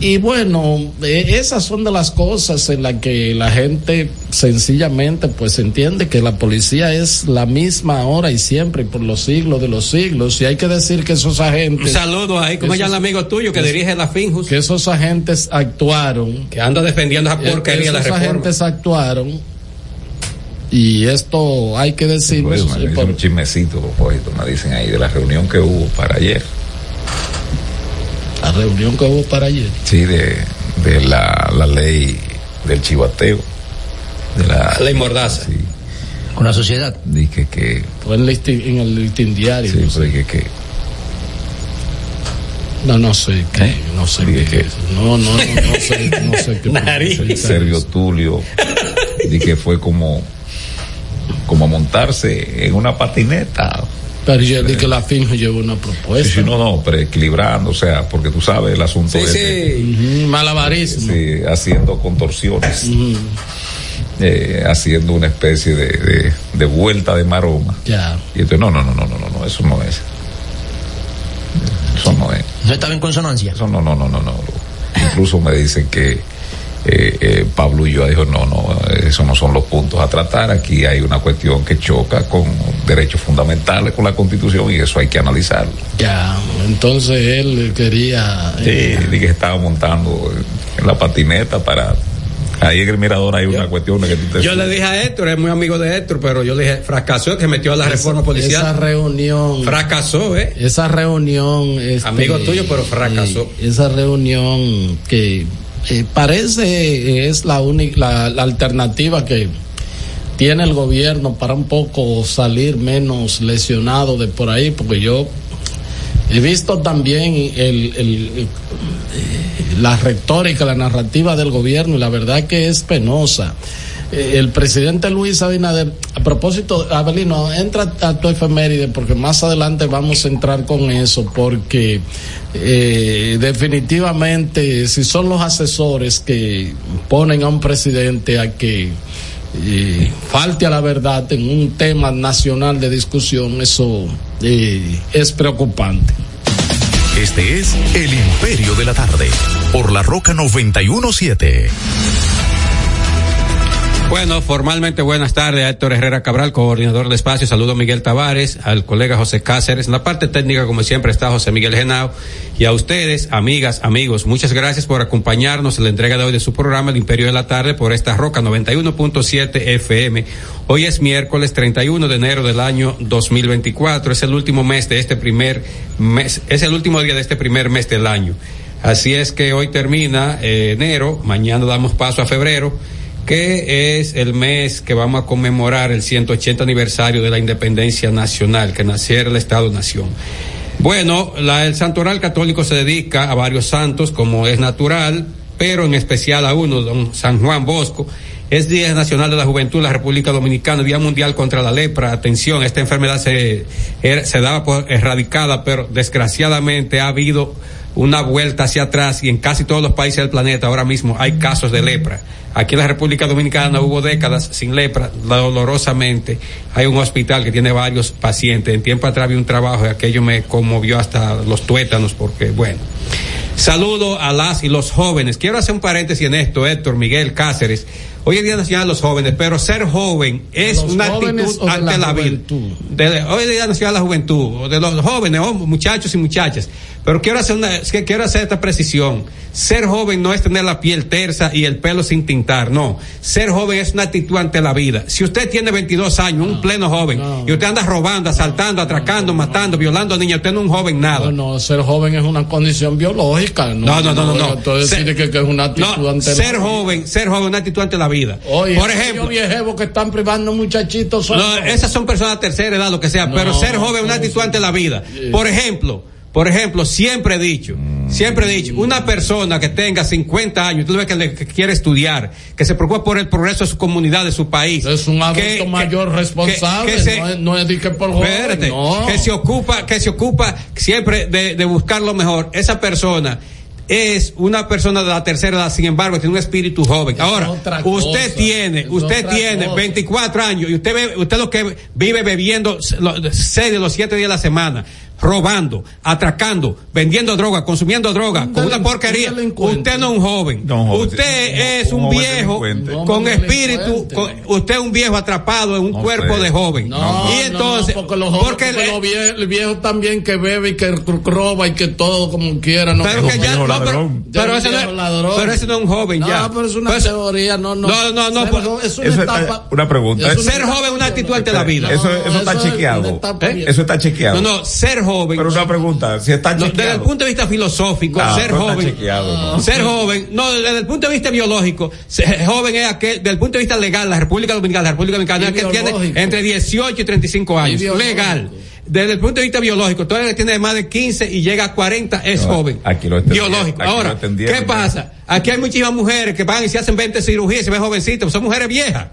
Y bueno, eh, esas son de las cosas en las que la gente sencillamente pues entiende que la policía es la misma ahora y siempre y por los siglos de los siglos. Y hay que decir que esos agentes... Un saludo ahí, como ya el amigo tuyo que esos- dirige la Finjus, Que esos agentes actuaron. que anda defendiendo esa eh, porquería de la esos agentes actuaron. Y esto hay que decirlo. Pues, me un chismecito, propósito, me dicen ahí de la reunión que hubo para ayer. La reunión que hubo para ayer. Sí, de, de la, la ley del chivateo. De la Ley Mordaza. Sí, Con la sociedad. dije que. Fue en, el listín diario. Sí, no sé. dije que. No, no sé qué, ¿Eh? no sé Dije qué. que- No, no, no, no sé, no sé qué. Nariz. no sé qué- Sergio Tulio. Dije que fue como. Como montarse en una patineta. Pero yo dije que la Finjo llevó una Sí, propuesta. sí, no, no, pero equilibrando, o sea, porque tú sabes el asunto Sí, sí. Malabarismo. sí, haciendo contorsiones, eh, haciendo una especie de, de, de vuelta de maroma. Ya. Y entonces, no, no, no, no, no, no, no, eso no es. Eso no es. No estaba en consonancia. Eso no, no, no, no, no. Incluso me dicen que eh, eh, Pablo Ulloa dijo, no, no, esos no son los puntos a tratar. Aquí hay una cuestión que choca con derechos fundamentales, con la Constitución, y eso hay que analizarlo. Ya. Entonces él quería. Sí, eh, dije que estaba montando en la patineta para... Ahí en el mirador hay una cuestión que tú te... Yo le dije a Héctor, es muy amigo de Héctor, pero yo le dije, fracasó, que metió a la esa- reforma Esa policial. reunión. Fracasó, ¿eh? esa reunión. este, Amigo tuyo, pero fracasó. eh, esa reunión que eh, parece eh, es la única, la, alternativa que tiene el gobierno para un poco salir menos lesionado de por ahí, porque yo he visto también el, el, eh, la retórica, la narrativa del gobierno y la verdad que es penosa. Eh, el presidente Luis Abinader, a propósito, Abelino, entra a tu efeméride porque más adelante vamos a entrar con eso, porque eh, definitivamente si son los asesores que ponen a un presidente a que eh, falte a la verdad en un tema nacional de discusión, eso eh, es preocupante. Este es El Imperio de la Tarde, por la Roca 917. Bueno, formalmente buenas tardes a Héctor Herrera Cabral, coordinador de espacio. Saludo a Miguel Tavares, al colega José Cáceres. En la parte técnica, como siempre, está José Miguel Genao. Y a ustedes, amigas, amigos, muchas gracias por acompañarnos en la entrega de hoy de su programa El Imperio de la Tarde por esta roca 91.7 FM. Hoy es miércoles 31 de enero del año 2024. Es el último mes de este primer mes, es el último día de este primer mes del año. Así es que hoy termina eh, enero, mañana damos paso a febrero que es el mes que vamos a conmemorar el 180 aniversario de la independencia nacional, que naciera el Estado-Nación. Bueno, el Santoral Católico se dedica a varios santos, como es natural, pero en especial a uno, don San Juan Bosco. Es Día Nacional de la Juventud de la República Dominicana, Día Mundial contra la Lepra. Atención, esta enfermedad se, era- se daba por erradicada, pero desgraciadamente ha habido una vuelta hacia atrás y en casi todos los países del planeta ahora mismo hay casos de lepra. Aquí en la República Dominicana hubo décadas sin lepra, dolorosamente. Hay un hospital que tiene varios pacientes. En tiempo atrás había un trabajo y aquello me conmovió hasta los tuétanos porque, bueno. Saludo a las y los jóvenes. Quiero hacer un paréntesis en esto, Héctor, Miguel, Cáceres. Hoy es Día Nacional de los Jóvenes, pero ser joven es una actitud ante la la, vida. Hoy es Día Nacional de la Juventud, de los jóvenes, oh, muchachos y muchachas. Pero quiero hacer una, quiero hacer esta precisión. Ser joven no es tener la piel tersa y el pelo sin no. Ser joven es una actitud ante la vida. Si usted tiene 22 años, un pleno joven, y usted anda robando, asaltando, atracando, matando, violando a niños, usted no es un joven nada. No, no, ser joven es una condición biológica. No, No, no, no, no, no. Entonces Ser- que, que es una actitud No, ante ser la joven, ser joven, una actitud ante la vida. Oye, Por ejemplo, viejevos que están privando muchachitos esas son personas de tercera edad, lo que sea, No, pero ser joven es una actitud ante la vida. Por ejemplo, por ejemplo, siempre he dicho, siempre he dicho, una persona que tenga 50 años, tú ves que, le- que quiere estudiar, que se preocupa por el progreso de su comunidad, de su país. es un adulto mayor responsable, se- no, es, no es de que por joven, Espérate, no. que se ocupa, que se ocupa siempre de, de buscar lo mejor. Esa persona es una persona de la tercera edad, sin embargo, tiene un espíritu joven. Ahora, otra usted cosa, tiene, es usted tiene cosa. 24 años y usted ve, usted lo que vive bebiendo lo- seis de los siete días de la semana, robando, atracando, vendiendo droga, consumiendo droga, con una porquería. Usted no es un joven. usted es un, viejo con espíritu, con- usted es un viejo atrapado en un cuerpo sé. de joven. No, y entonces, no, porque los jóvenes, porque porque los vie- el viejo también que bebe y que roba y que todo como quiera, no. Pero que ya, no, pero, pero un no, es- ladrón. pero ese no es un joven No, ya. pero es una Pues- teoría, no, no. No, no, no, Ser pues- es una Eso etapa. está, una pregunta. es una Ser joven es una actitud ante la vida. Eso, eso está eso es chequeado. ¿Eh? Eso está chequeado. No, no, ser joven. Pero una pregunta, si está No, chequeado. desde el punto de vista filosófico, ser no joven. chequeado, no. Ser joven, no, desde el punto de vista biológico, ser joven es aquel, desde el punto de vista legal, la República Dominicana, la República Dominicana es que tiene entre 18 y 35 años. Legal. Desde el punto de vista biológico, todo el que tiene más de 15 y llega a 40 es No, joven. aquí lo entendieron, Biológico. aquí lo Ahora, entendieron. ¿qué pasa? Aquí hay muchísimas mujeres que van y se hacen 20 cirugías y se ven jovencitas, son mujeres viejas.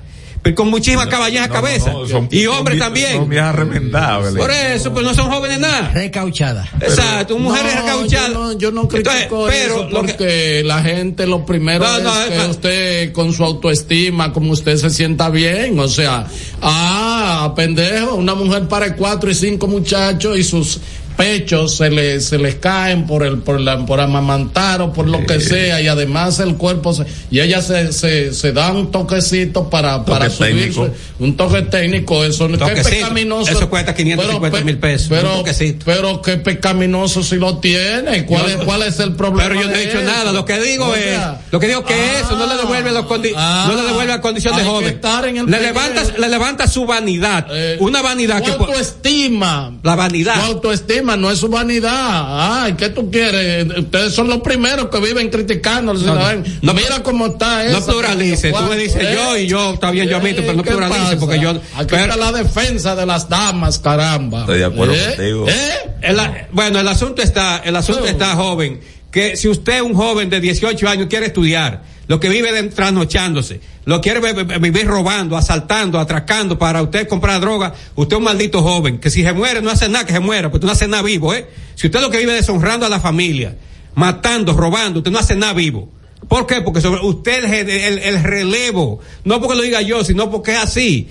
Pero con muchísimas caballejas No, no, cabeza. no, son- y hombres también. Son viejas remendables. Por eso, pues no son jóvenes nada. Recauchada. Exacto, mujeres No, recauchadas. Yo no, yo no Entonces, critico pero eso que- porque la gente lo primero No, es no, que es- usted con su autoestima, como usted se sienta bien, o sea, ah, pendejo, una mujer para cuatro y cinco muchachos y sus pechos se le, se les caen por el por la por amamantar o por lo que sea y además el cuerpo se, y ella se, se, se da un toquecito para para Toque subirse. Un toque técnico eso es pecaminoso. Eso cuesta 550 Pero, mil pesos, pero pero qué pecaminoso si lo tiene. Cuál es cuál es el problema Pero yo no he dicho eso? nada, lo que digo O es, lo que digo que eso no le devuelve los condi- ah, no le devuelve la condición de joven. estar en el Le primer- levanta, le levanta su vanidad, Eh, una vanidad que autoestima la vanidad. Su autoestima no es su vanidad. Ay, ¿qué tú quieres? Ustedes son los primeros que viven criticando al ciudadano. no, Mira cómo está eso. no pluralice, tú me dices yo y yo, está bien, yo admito, pero no ¿Qué pluralice pasa? porque yo Aquí pero- está la defensa de las damas, caramba. Estoy de acuerdo ¿Eh? contigo. ¿Eh? La- Bueno, el asunto está, el asunto está joven, que si usted un joven de 18 años quiere estudiar, lo que vive trasnochándose, lo quiere vi- vi- vivir robando, asaltando, atracando para usted comprar droga, usted es un maldito joven, que si se muere no hace nada que se muera, porque tú no hace nada vivo, ¿eh? Si usted lo que vive es deshonrando a la familia, matando, robando, usted no hace nada vivo. ¿Por qué? Porque sobre usted el relevo, no porque lo diga yo, sino porque es así.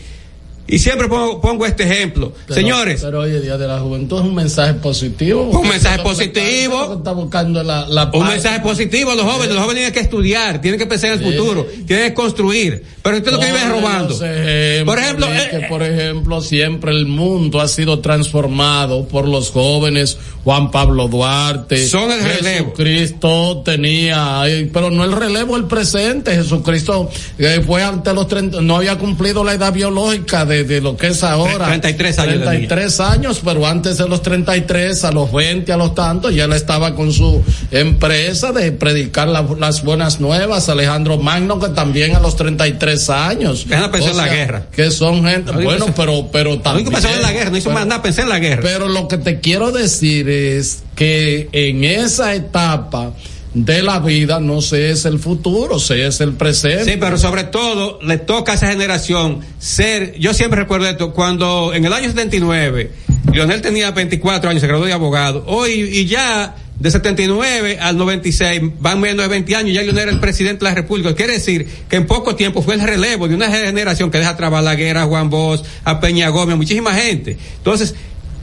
Y siempre pongo, pongo este ejemplo. Pero- Señores, Pero hoy, el Día de la Juventud es un mensaje positivo. Un mensaje positivo. Está buscando la, la Un mensaje positivo a los jóvenes. Los jóvenes tienen que estudiar, tienen que pensar en el Sí. futuro, tienen que construir. Pero usted lo que vive es robando. ejemplos Por ejemplo, eh, que, por ejemplo, siempre el mundo ha sido transformado por los jóvenes. Juan Pablo Duarte. Son el relevo. Jesucristo tenía, pero no el relevo, el presente. Jesucristo eh, fue ante los 30, no había cumplido la edad biológica de, de lo que es ahora. 33 años tenía. 33 años, pero antes de los 33, a los 20, a los tantos, ya él estaba con su empresa de predicar la- las buenas nuevas. Alejandro Magno, que también a los 33 años. Déjala pensar en la guerra. Que son gente, bueno, pero, pero también. pasó en la guerra, no hizo pero- más nada, pensé en la guerra. Pero lo que te quiero decir es que en esa etapa de la vida no se es el futuro, se es el presente. Sí, pero sobre todo le toca a esa generación ser, yo siempre recuerdo esto, cuando en el año 79, Lionel tenía 24 años, se graduó de abogado, hoy y ya de 79 al 96 van menos de 20 años, ya Lionel era el presidente de la República. Quiere decir que en poco tiempo fue el relevo de una generación que deja a Balaguer, a Juan Bosch, a Peña Gómez, a muchísima gente. Entonces,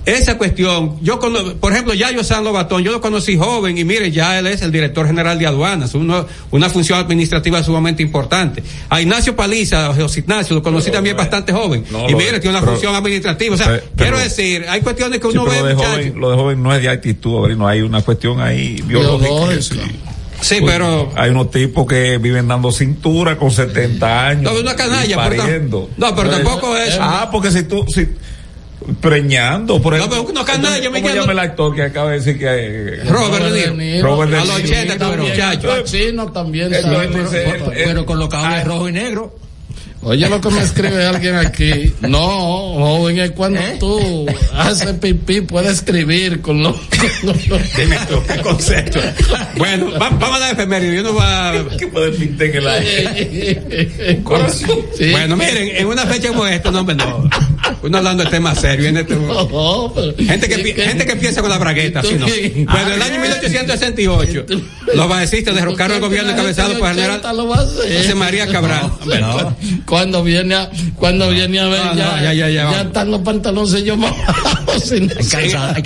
esa cuestión, yo cono- por ejemplo, Yayo San Lobatón, yo lo conocí joven y mire, ya él es el director general de aduanas, uno- una función administrativa sumamente importante. A Ignacio Paliza, a José Ignacio, lo conocí también bastante joven. no, y lo mire, de- tiene una pero- función administrativa. O sea, Pe- pero- quiero decir, hay cuestiones que Sí, uno pero ve, de muchacho. joven, lo de joven no es de actitud, no hay una cuestión ahí biológica. Biológica. sí. Sí, Pues, pero- Hay unos tipos que viven dando cintura con 70 años. No, una canalla, y pero no, pero tampoco es- Ah, porque si tú. Si, preñando, por No, ejemplo. pero una canalla, Entonces, Miguel, ¿Cómo no- llama el actor que acaba de decir que. eh, Robert De Niro. Robert De A los Niro. 80, como También muchacho. el Pacino también sabe. entonces, Pero- eh, Pero con lo cable de rojo y negro. Oye lo que me escribe alguien aquí. No, joven, es cuando ¿Eh? tú haces pipí, puedes escribir con los... Dime tú, qué concepto. Bueno, va- vamos a la efeméride. Yo no va. ¿Qué puede pintar en el aire? Sí. Bueno, miren, en una fecha como esta, no, no. Uno hablando de temas serios. este- pero- Gente que, gente que piensa con la bragueta, así no. Bueno, en el año 1868, los baecistas derrocaron el gobierno encabezado por el general. José María Cabral. No. Cuando viene a, cuando viene a ver No, no, ya, ya, ya, ya, están los pantaloncillos más bajos. y no Hay sé. cansa- hay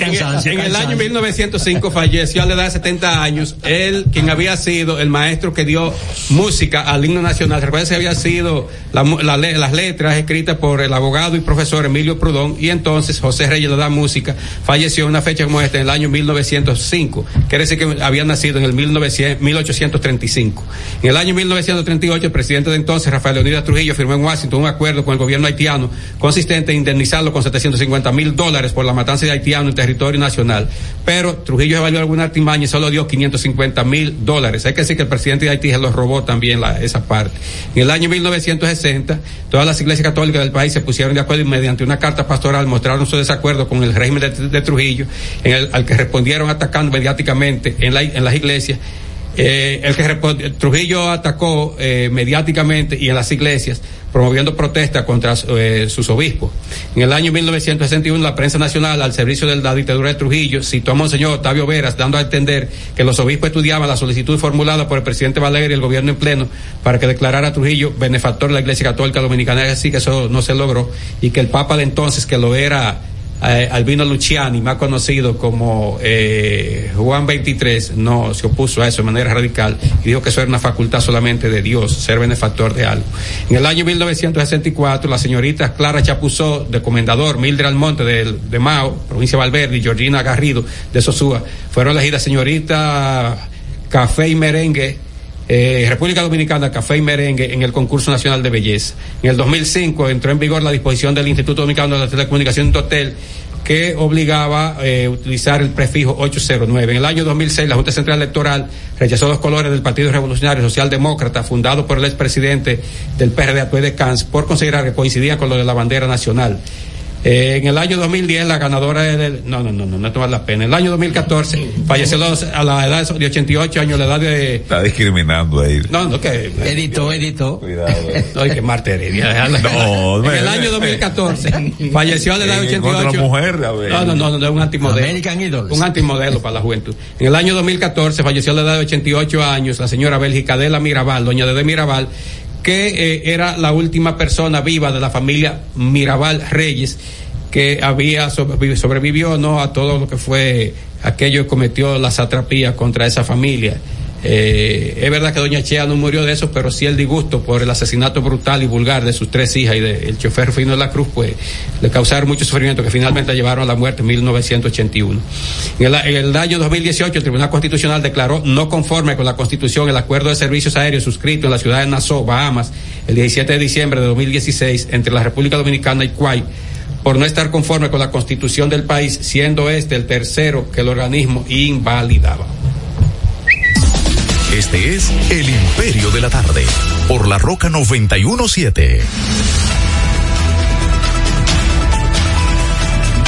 En, el año cansancio. 1905 falleció a la edad de 70 años él, quien había sido el maestro que dio música al himno nacional. Recuerden que había sido la la las letras escritas por el abogado y profesor Emilio Prudón y entonces José Reyes da música. Falleció en una fecha como esta en el año 1905. Quiere decir que había nacido en el 1900 1835. En el año 1938 el presidente de entonces, Rafael Leonidas Trujillo, firmó en Washington un acuerdo con el gobierno haitiano consistente en indemnizarlo con 750 mil dólares por la matanza de haitiano en territorio nacional. Pero Trujillo evadió alguna artimaña y solo dio 550 mil dólares. Hay que decir que el presidente de Haití se los robó también esa parte. En el año 1960, todas las iglesias católicas del país se pusieron de acuerdo y mediante una carta pastoral mostraron su desacuerdo con el régimen de, Trujillo, en el- al que respondieron atacando mediáticamente en, la- en las iglesias. Eh, el que Trujillo atacó eh, mediáticamente y en las iglesias promoviendo protestas contra eh, sus obispos. En el año 1961 la prensa nacional al servicio de la dictadura de Trujillo citó a Monseñor Octavio Veras dando a entender que los obispos estudiaban la solicitud formulada por el presidente Balaguer y el gobierno en pleno para que declarara a Trujillo benefactor de la Iglesia Católica Dominicana, así que eso no se logró y que el Papa de entonces que lo era eh, Albino Luciani, más conocido como eh, Juan 23, no se opuso a eso de manera radical y dijo que eso era una facultad solamente de Dios, ser benefactor de algo. En el año 1964, la señorita Clara Chapuzó, de Comendador, Mildred Almonte de, de Mao, provincia de Valverde, y Georgina Garrido de Sosúa, fueron elegidas señorita Café y Merengue eh, República Dominicana, Café y Merengue en el concurso nacional de belleza. En el 2005 entró en vigor la disposición del Instituto Dominicano de la Telecomunicación de Hotel que obligaba eh, utilizar el prefijo 809. En el año 2006 la Junta Central Electoral rechazó los colores del Partido Revolucionario Socialdemócrata fundado por el expresidente del PRD Atué de Cans por considerar que coincidían con lo de la bandera nacional. Eh, en el año 2010 la ganadora del... No, no, no, no, no vale la pena. En el año 2014 falleció a la edad de 88 años, la edad de... Está discriminando ahí. No, no, que... Editó, editó. Cuidado. No, que Marta Heredia. No, en el año 2014 falleció a la edad de 88. Otra mujer, a ver. No, no, no, no, es un antimodelo. American Idols. Un antimodelo para la juventud. En el año 2014 falleció a la edad de 88 años la señora Bélgica de la Mirabal, doña de Mirabal, que eh, era la última persona viva de la familia Mirabal Reyes que había sobrevivió, sobrevivió no a todo lo que fue aquello que cometió la satrapía contra esa familia. Eh, es verdad que doña Chea no murió de eso, pero sí el disgusto por el asesinato brutal y vulgar de sus tres hijas y del chofer Fino de la Cruz, pues le causaron mucho sufrimiento que finalmente llevaron a la muerte en 1981. En el, en el año 2018 el Tribunal Constitucional declaró no conforme con la Constitución el acuerdo de servicios aéreos suscrito en la ciudad de Nassau, Bahamas, el 17 de diciembre de 2016 entre la República Dominicana y Kuwait por no estar conforme con la constitución del país, siendo este el tercero que el organismo invalidaba. Este es El Imperio de la Tarde, por la Roca 917.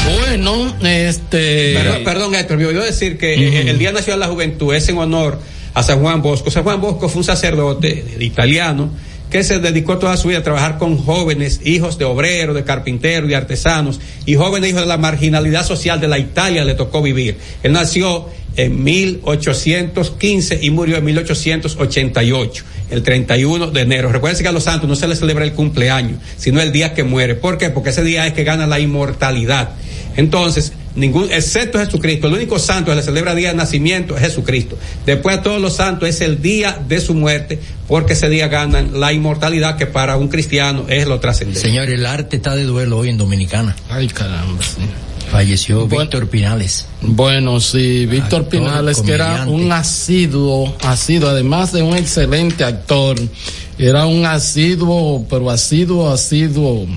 Bueno, este. Perdón, perdón Héctor, me olvidó decir que eh, el Día Nacional de la Juventud es en honor a San Juan Bosco. San Juan Bosco fue un sacerdote italiano que se dedicó toda su vida a trabajar con jóvenes, hijos de obreros, de carpinteros y artesanos, y jóvenes hijos de la marginalidad social de la Italia le tocó vivir. Él nació en 1815 y murió en 1888, el 31 de enero. Recuerden que a los santos no se les celebra el cumpleaños, sino el día que muere. ¿Por qué? Porque ese día es que gana la inmortalidad. Entonces, ningún, excepto Jesucristo, el único santo que le celebra día de nacimiento es Jesucristo. Después a todos los santos es el día de su muerte, porque ese día ganan la inmortalidad que para un cristiano es lo trascendente. Señor, el arte está de duelo hoy en Dominicana. Ay, caramba. sí. Falleció Bueno. Víctor Pinales. Bueno, sí, Víctor Actor, Pinales, que era un asiduo, asiduo, además de un excelente actor, era un asiduo, pero asiduo, asiduo,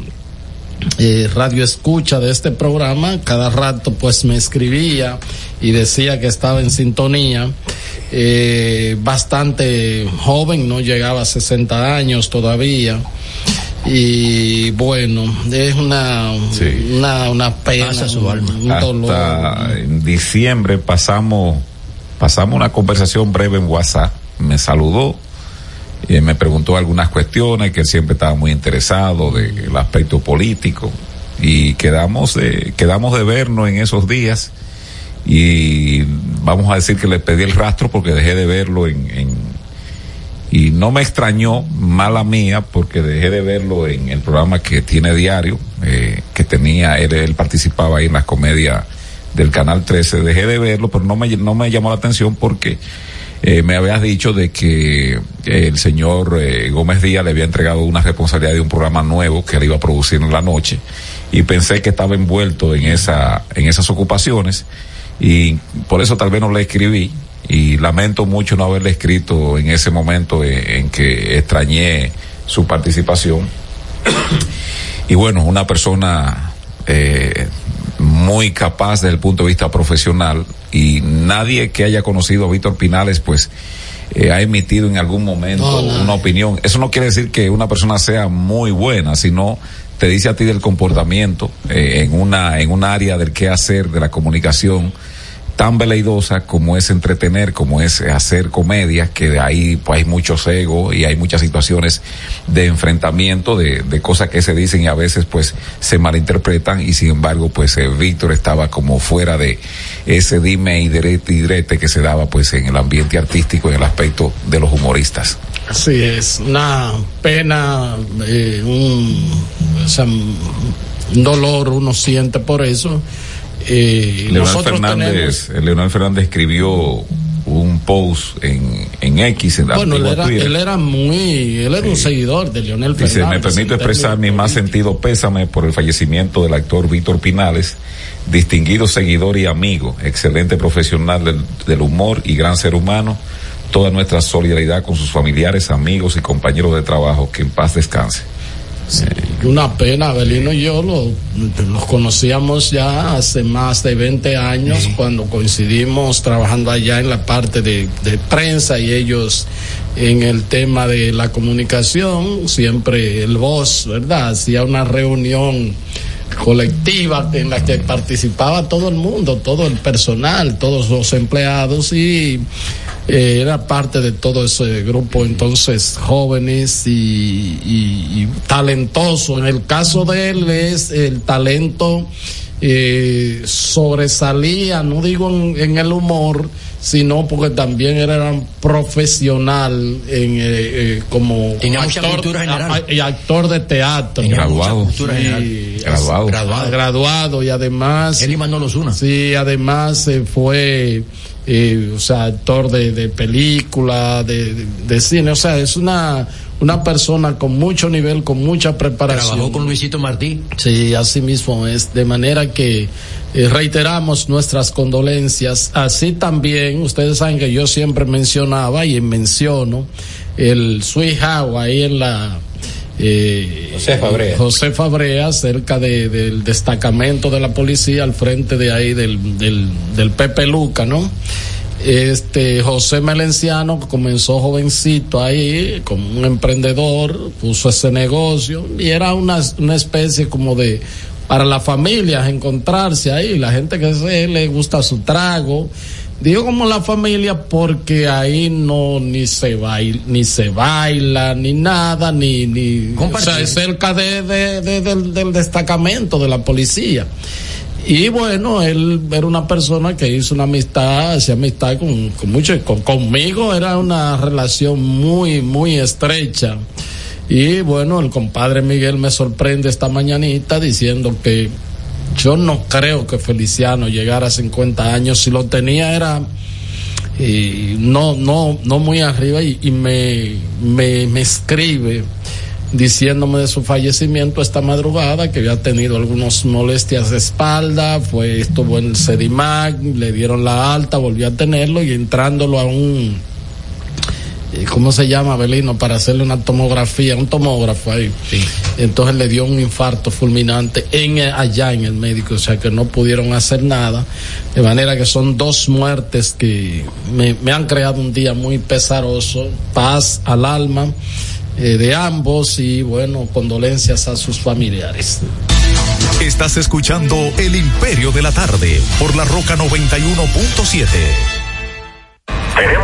eh, radio escucha de este programa, cada rato pues me escribía y decía que estaba en sintonía, eh, bastante joven, no llegaba a 60 años todavía. Y bueno, es una, una, una pena, Pasa su alma. un dolor. Hasta en diciembre pasamos, pasamos una conversación breve en WhatsApp. Me saludó y me preguntó algunas cuestiones que él siempre estaba muy interesado del aspecto político y quedamos de, quedamos de vernos en esos días y vamos a decir que le pedí el rastro porque dejé de verlo en, en y no me extrañó, mala mía, porque dejé de verlo en el programa que tiene diario, eh, que tenía, él, participaba ahí en las comedias del Canal 13, dejé de verlo, pero no me, no me llamó la atención porque eh, me habías dicho de que el señor eh, Gómez Díaz le había entregado una responsabilidad de un programa nuevo que él iba a producir en la noche. Y pensé que estaba envuelto en esa, en esas ocupaciones. Y por eso tal vez no le escribí y lamento mucho no haberle escrito en ese momento en, que extrañé su participación. y bueno, una persona eh, muy capaz desde el punto de vista profesional y nadie que haya conocido a Víctor Pinales pues eh, ha emitido en algún momento No, una opinión. Eso no quiere decir que una persona sea muy buena, sino te dice a ti del comportamiento eh, en una en un área del qué hacer de la comunicación tan veleidosa como es entretener, como es hacer comedia, que de ahí pues hay muchos egos y hay muchas situaciones de enfrentamiento, de, de cosas que se dicen y a veces pues se malinterpretan y sin embargo pues eh, Víctor estaba como fuera de ese dime y direte y direte que se daba pues en el ambiente artístico, en el aspecto de los humoristas. Así es, una pena, eh, un, dolor uno siente por eso. Eh, Leonel Fernández, eh, Leonel Fernández escribió un post en, en X, en la Bueno, él era, Twitter. él era muy, él era un seguidor de Leonel Dice, Fernández. me permito expresar mi más sentido pésame por el fallecimiento del actor Víctor Pinales, distinguido seguidor y amigo, excelente profesional del, del humor y gran ser humano. Toda nuestra solidaridad con sus familiares, amigos y compañeros de trabajo. Que en paz descanse. Una pena, Abelino y yo lo, los conocíamos ya hace más de 20 años cuando coincidimos trabajando allá en la parte de, de prensa y ellos en el tema de la comunicación, siempre el voz, ¿verdad? Hacía una reunión colectiva en la que participaba todo el mundo, todo el personal, todos los empleados y eh, era parte de todo ese grupo entonces jóvenes y, y, y talentoso. En el caso de él es el talento eh, sobresalía, no digo en, en, el humor, sino porque también era un profesional en, eh, eh, como, Tenía actor, cultura general. a- y actor de teatro. Tenía Graduado. mucha cultura Sí, general. Graduado. Graduado. graduado y además Él y Manolo Zuna. sí además eh, fue eh, o sea actor de, de película de, de- de cine o sea es una una persona con mucho nivel con mucha preparación Trabajó con Luisito Martí. Sí, así mismo es. De manera que eh, reiteramos nuestras condolencias. Así también, ustedes saben que yo siempre mencionaba y menciono el Sweet House ahí en la... eh, José Fabrea. José Fabrea, cerca de- del destacamento de la policía, al frente de ahí del, del, del Pepe Luca, ¿no? Este José Melenciano que comenzó jovencito ahí como un emprendedor, puso ese negocio y era una, una especie como de para las familias encontrarse ahí, la gente que se le gusta su trago. Digo como la familia porque ahí no ni se baila, ni se baila, ni nada, ni, ni o sea, es cerca de, de- de- del, del destacamento de la policía. Y bueno, él era una persona que hizo una amistad, hacía amistad con, con mucho, con- conmigo era una relación muy, muy estrecha. Y bueno, el compadre Miguel me sorprende esta mañanita diciendo que yo no creo que Feliciano llegara a 50 años, si lo tenía era eh, no, no, no muy arriba y, y me, me, me escribe diciéndome de su fallecimiento esta madrugada, que había tenido algunas molestias de espalda, fue, estuvo en el Sedimac, le dieron la alta, volvió a tenerlo y entrándolo a un, ¿cómo se llama, Belino? Para hacerle una tomografía, un tomógrafo ahí. Entonces le dio un infarto fulminante en, eh, allá en el médico, o sea que no pudieron hacer nada. De manera que son dos muertes que me, me han creado un día muy pesaroso, paz al alma eh, de ambos y bueno, condolencias a sus familiares. Estás escuchando El Imperio de la Tarde por la Roca 91.7.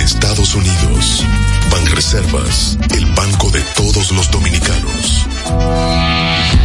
Estados Unidos. Banreservas, el banco de todos los dominicanos.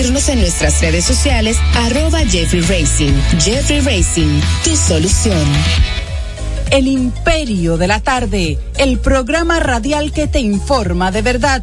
seguirnos en nuestras redes sociales, arroba Jeffrey Racing. Jeffrey Racing, tu solución. El Imperio de la Tarde, el programa radial que te informa de verdad.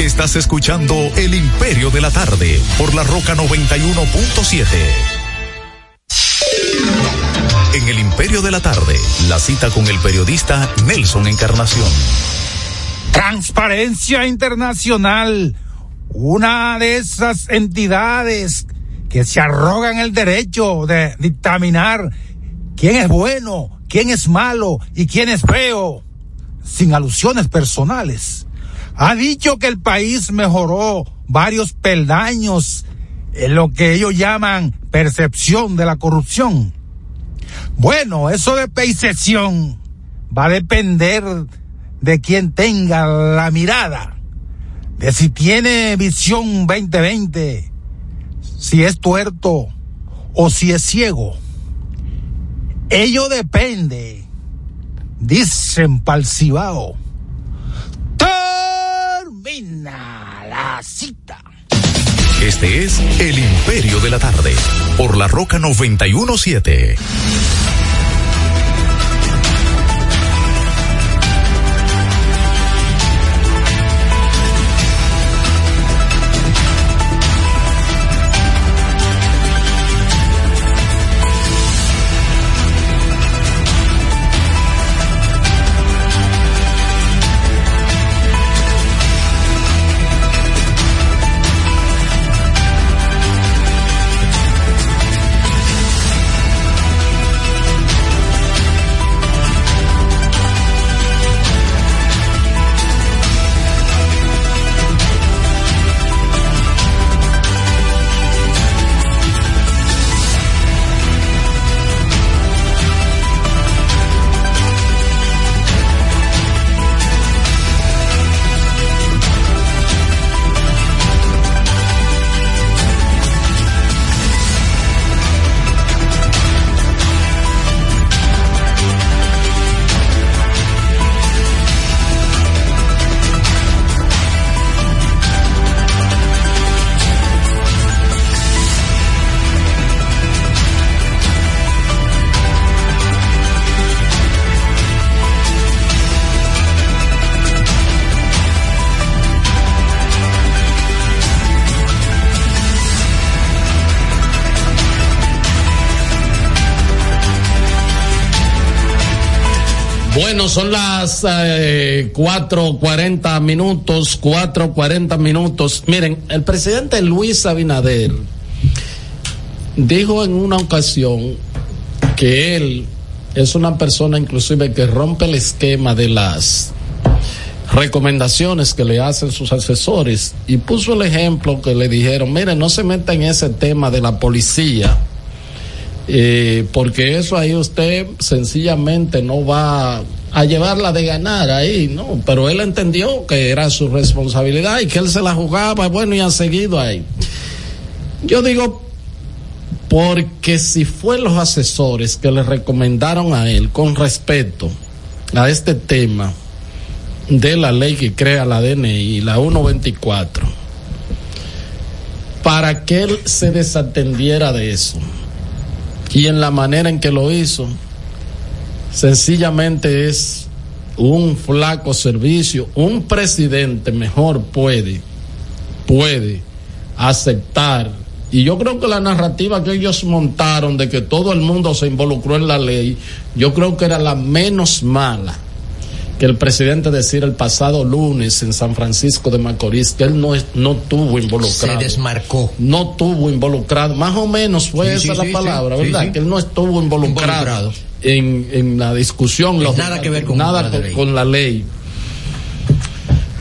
Estás escuchando El Imperio de la Tarde por la Roca 91.7. En El Imperio de la Tarde, la cita con el periodista Nelson Encarnación. Transparencia Internacional, una de esas entidades que se arrogan el derecho de dictaminar quién es bueno, quién es malo y quién es feo, sin alusiones personales ha dicho que el país mejoró varios peldaños en lo que ellos llaman percepción de la corrupción. Bueno, eso de percepción va a depender de quien tenga la mirada, de si tiene visión 2020, si es tuerto o si es ciego. Ello depende, dicen Palcibao la cita. Este es El Imperio de la Tarde, por la Roca 917. Son las eh, cuatro cuarenta minutos, cuatro cuarenta minutos. Miren, el presidente Luis Abinader dijo en una ocasión que él es una persona inclusive que rompe el esquema de las recomendaciones que le hacen sus asesores y puso el ejemplo que le dijeron, mire, no se meta en ese tema de la policía, eh, porque eso ahí usted sencillamente no va a llevarla de ganar ahí, ¿no? Pero él entendió que era su responsabilidad y que él se la jugaba, bueno, y ha seguido ahí. Yo digo, porque si fue los asesores que le recomendaron a él con respecto a este tema de la ley que crea la DNI, la 124, para que él se desatendiera de eso y en la manera en que lo hizo, sencillamente es un flaco servicio. Un presidente mejor puede, puede aceptar. Y yo creo que la narrativa que ellos montaron de que todo el mundo se involucró en la ley, yo creo que era la menos mala que el presidente decir el pasado lunes en San Francisco de Macorís que él no, es- no tuvo involucrado. Se desmarcó. No tuvo involucrado. Más o menos fue Sí, esa sí, la sí, palabra, ¿verdad? Que él no estuvo involucrado, Involucrado. En, en la discusión. Nada lógica, que ver con nada la con, ley. con la ley.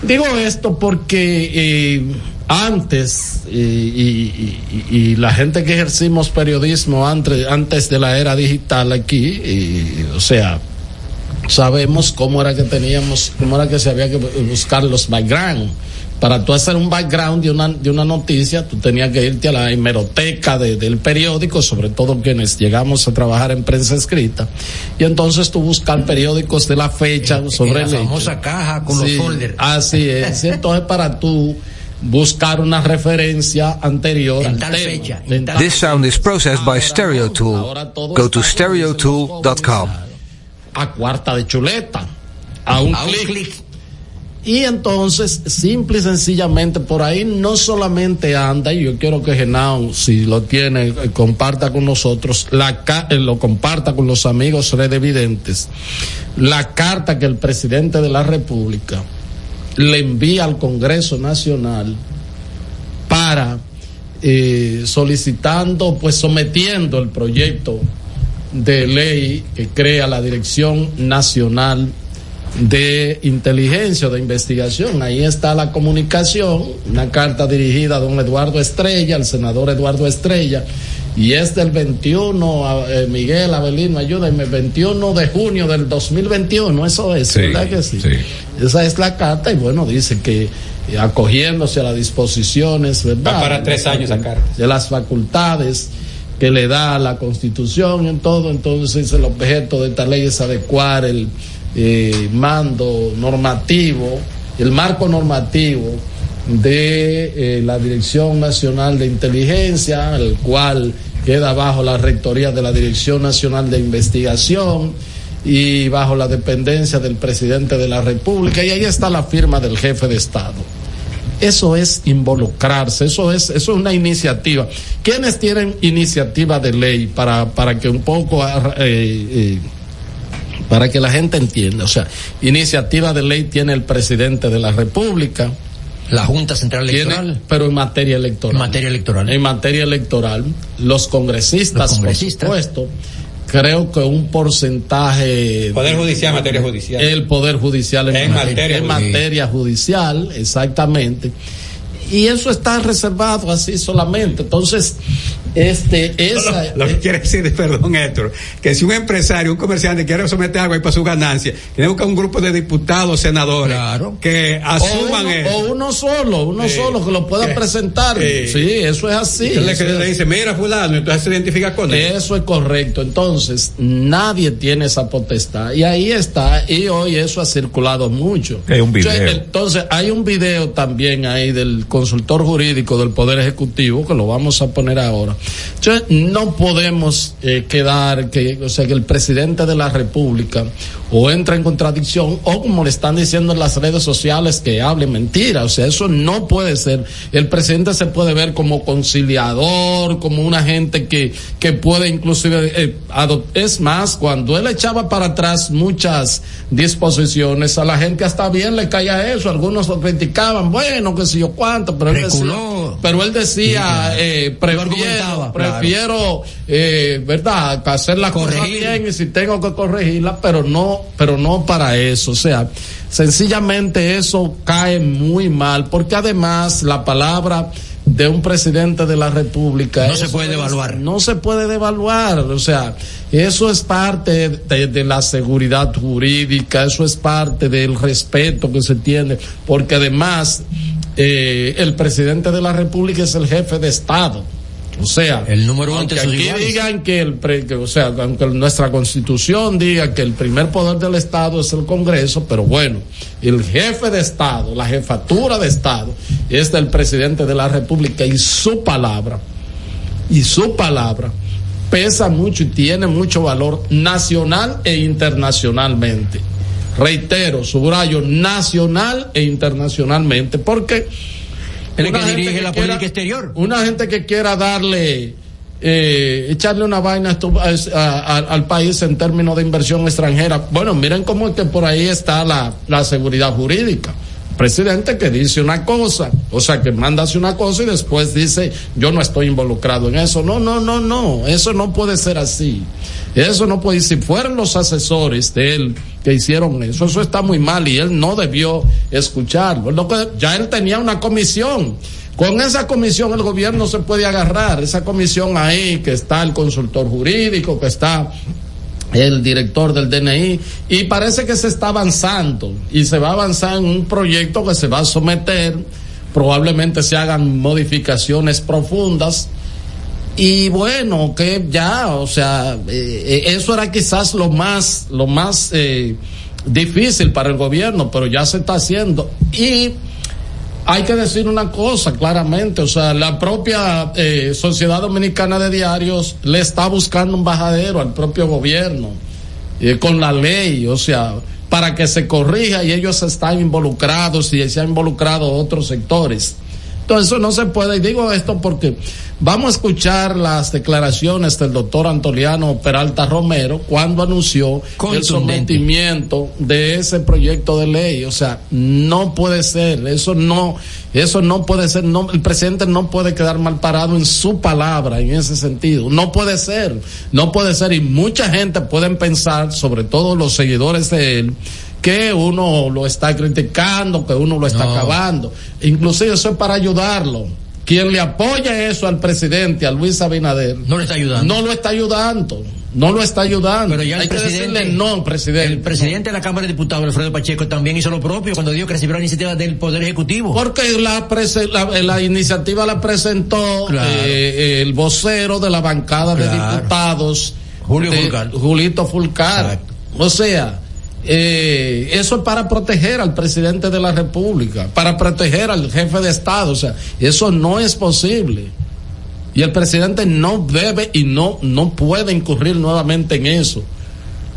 Digo esto porque eh, antes, y, y- y la gente que ejercimos periodismo antes, antes de la era digital aquí, o sea, sabemos cómo era que teníamos, cómo era que se había que buscar los background. Para tú hacer un background de una, de una noticia, tú tenías que irte a la hemeroteca de- del periódico, sobre todo quienes llegamos a trabajar en prensa escrita, y entonces tú buscar periódicos de la fecha sobre en el la hecho. famosa caja con los folders. Así es. Entonces para tú buscar una referencia anterior tema. En tal- This sound is processed by Stereo Tool. Go to stereotool.com. a cuarta de chuleta, a un A un clic. Y entonces, simple y sencillamente, por ahí no solamente anda, y yo quiero que Genao, si lo tiene, eh, comparta con nosotros, la ca- eh, lo comparta con los amigos redevidentes, la carta que el presidente de la República le envía al Congreso Nacional para eh, solicitando, pues sometiendo el proyecto de ley que crea la Dirección Nacional de Inteligencia o de Investigación. Ahí está la comunicación, una carta dirigida a don Eduardo Estrella, al senador Eduardo Estrella, y es del 21, a- eh, Miguel Avelino, ayúdenme, 21 de junio del 2021, eso es, Sí, ¿verdad que sí? sí. Esa es la carta y bueno, dice que eh, acogiéndose a las disposiciones, ¿verdad? Va para tres años esa carta. De las facultades que le da la constitución en todo, entonces el objeto de esta ley es adecuar el eh, mando normativo, el marco normativo de eh, la Dirección Nacional de Inteligencia, el cual queda bajo la rectoría de la Dirección Nacional de Investigación y bajo la dependencia del presidente de la República, y ahí está la firma del jefe de Estado. Eso es involucrarse, eso es, eso es una iniciativa. ¿Quiénes tienen iniciativa de ley para, para que un poco, eh, eh, para que la gente entienda? O sea, iniciativa de ley tiene el presidente de la República. La Junta Central Tiene, Electoral. pero en materia electoral. En materia electoral. En materia electoral, los congresistas, Los congresistas. por supuesto, creo que un porcentaje. Poder Judicial, materia judicial. El Poder Judicial en, En materia en judicial. materia judicial, exactamente. Y eso está reservado así solamente. Entonces, este, esa. Lo que quiere decir, perdón, Héctor, que si un empresario, un comerciante quiere someter algo ahí para su ganancia, tiene que buscar un grupo de diputados, senadores, que asuman o, uno, eso. o uno solo, uno Sí. solo que lo pueda Sí. presentar. Sí. Sí, eso es así. Entonces, Eso que es le dice, mira, fulano, entonces se identifica con él. Eso es correcto. Entonces, nadie tiene esa potestad. Y ahí está. Y hoy eso ha circulado mucho. Hay un video. Entonces, entonces, hay un video también ahí del consultor jurídico del Poder Ejecutivo, que lo vamos a poner ahora. Entonces, no podemos eh, quedar que, o sea, que el presidente de la República o entra en contradicción o como le están diciendo en las redes sociales que hable mentira. O sea, eso no puede ser. El presidente se puede ver como conciliador, como una gente que, que puede inclusive, eh, es más, cuando él echaba para atrás muchas disposiciones, a la gente hasta bien le caía eso. Algunos lo criticaban, bueno, que sé yo cuánto, pero él decía, pero él decía, eh, prefiero, claro. prefiero, eh, verdad, hacer cosas Corregir. bien y si tengo que corregirla, pero no, pero no para eso. O sea, sencillamente eso cae muy mal, porque además la palabra de un presidente de la República. No se puede devaluar. No se puede devaluar. O sea, eso es parte de, de, la seguridad jurídica, eso es parte del respeto que se tiene, porque además eh, el presidente de la República es el jefe de Estado. O sea, el número uno aunque aquí digan que el, que, o sea, aunque nuestra constitución diga que el primer poder del Estado es el Congreso, pero bueno, el jefe de Estado, la jefatura de Estado es del presidente de la República y su palabra, y su palabra pesa mucho y tiene mucho valor nacional e internacionalmente. Reitero, subrayo, nacional e internacionalmente, porque el que dirige la política exterior. Una gente que quiera darle, eh, echarle una vaina a, a, al país en términos de inversión extranjera. Bueno, miren cómo es que por ahí está la, la seguridad jurídica. Presidente que dice una cosa, o sea, que manda una cosa y después dice, yo no estoy involucrado en eso. No, no, no, no, eso no puede ser así. Eso no puede, si fueron los asesores de él que hicieron eso, eso está muy mal y él no debió escucharlo. Ya él tenía una comisión. Con esa comisión el gobierno se puede agarrar, esa comisión ahí que está el consultor jurídico, que está el director del DNI, y parece que se está avanzando y se va a avanzar en un proyecto que se va a someter, probablemente se hagan modificaciones profundas y bueno, que ya, o sea, eh, eso era quizás lo más, lo más eh, difícil para el gobierno, pero ya se está haciendo. Y hay que decir una cosa claramente, o sea, la propia eh, Sociedad Dominicana de Diarios le está buscando un bajadero al propio gobierno eh, con la ley, o sea, para que se corrija y ellos están involucrados y se han involucrado otros sectores. Entonces eso no se puede, y digo esto porque Vamos a escuchar las declaraciones del doctor Antoliano Peralta Romero cuando anunció el sometimiento de ese proyecto de ley. O sea, no puede ser, eso no, eso no puede ser, no, el presidente no puede quedar mal parado en su palabra en ese sentido. No puede ser, no puede ser. Y mucha gente pueden pensar, sobre todo los seguidores de él, que uno lo está criticando, que uno lo está acabando. Inclusive eso es para ayudarlo quien le apoya eso al presidente, a Luis Abinader, no lo está ayudando. No lo está ayudando. No lo está ayudando. Pero ya el Hay presidente, que decirle no, presidente. El presidente de la Cámara de Diputados, Alfredo Pacheco, también hizo lo propio cuando dijo que recibió la iniciativa del Poder Ejecutivo. Porque la, la, la, iniciativa la presentó eh, el vocero de la bancada de diputados, Julio Fulcar. Julito Fulcar. O sea, eh, eso es para proteger al presidente de la República, para proteger al jefe de Estado. O sea, eso no es posible. Y el presidente no debe y no, no puede incurrir nuevamente en eso.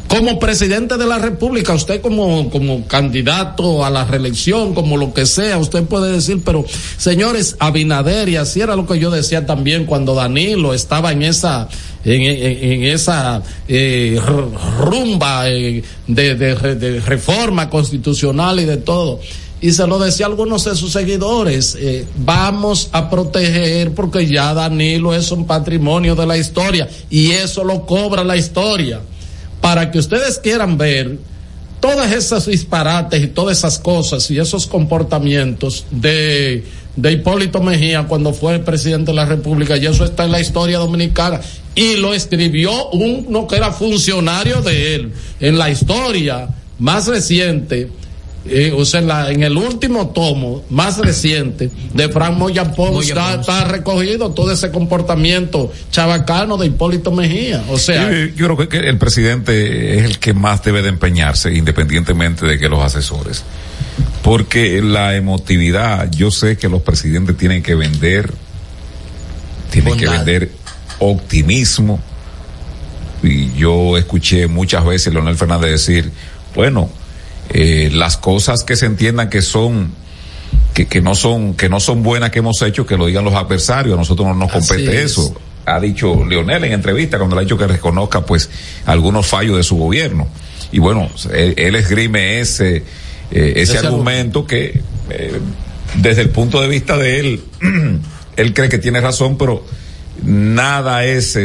Como presidente de la República, usted como, candidato a la reelección, como lo que sea, usted puede decir, pero señores, Abinader, y así era lo que yo decía también cuando Danilo estaba en esa, en, esa eh, rumba eh, de, reforma constitucional y de todo. Y se lo decía a algunos de sus seguidores, eh, vamos a proteger porque ya Danilo es un patrimonio de la historia y eso lo cobra la historia para que ustedes quieran ver todas esas disparates y todas esas cosas y esos comportamientos de, de Hipólito Mejía cuando fue presidente de la República, y eso está en la historia dominicana, y lo escribió uno que era funcionario de él, en la historia más reciente eh, o sea, en, el último tomo más reciente de Frank Moya Pons está, recogido todo ese comportamiento chabacano de Hipólito Mejía. O sea, yo, creo que el presidente es el que más debe de empeñarse, independientemente de que los asesores. Porque la emotividad, yo sé que los presidentes tienen que vender, tienen que vender optimismo. Y yo escuché muchas veces a Leonel Fernández decir, bueno, eh, las cosas que se entiendan que son que, que no son que no son buenas que hemos hecho que lo digan los adversarios. A nosotros no nos compete eso. Ha dicho Leonel en entrevista cuando le ha dicho que reconozca pues algunos fallos de su gobierno. Y bueno él, esgrime ese eh, ese, argumento que eh, desde el punto de vista de él él cree que tiene razón pero nada es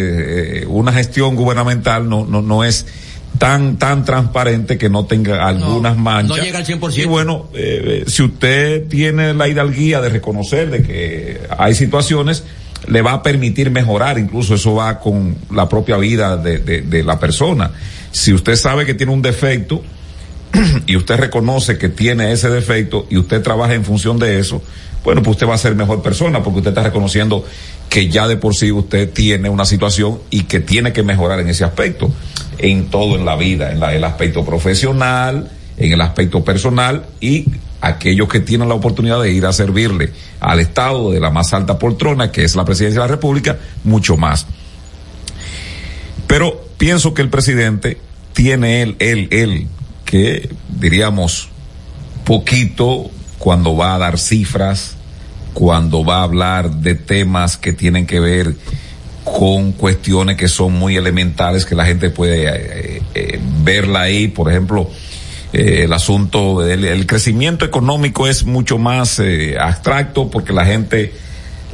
una gestión gubernamental no no no es tan tan transparente que no tenga algunas manchas. no llega al 100%. Y bueno, eh, si usted tiene la hidalguía de reconocer de que hay situaciones, le va a permitir mejorar, incluso eso va con la propia vida de, de, de la persona. Si usted sabe que tiene un defecto y usted reconoce que tiene ese defecto y usted trabaja en función de eso, bueno, pues usted va a ser mejor persona porque usted está reconociendo que ya de por sí usted tiene una situación y que tiene que mejorar en ese aspecto, en todo en la vida, en la, el aspecto profesional, en el aspecto personal y aquellos que tienen la oportunidad de ir a servirle al Estado de la más alta poltrona, que es la presidencia de la República, mucho más. Pero pienso que el presidente tiene él, él, él, que diríamos poquito cuando va a dar cifras, cuando va a hablar de temas que tienen que ver con cuestiones que son muy elementales que la gente puede eh, eh, verla ahí, por ejemplo, eh, el asunto del el crecimiento económico es mucho más eh, abstracto porque la gente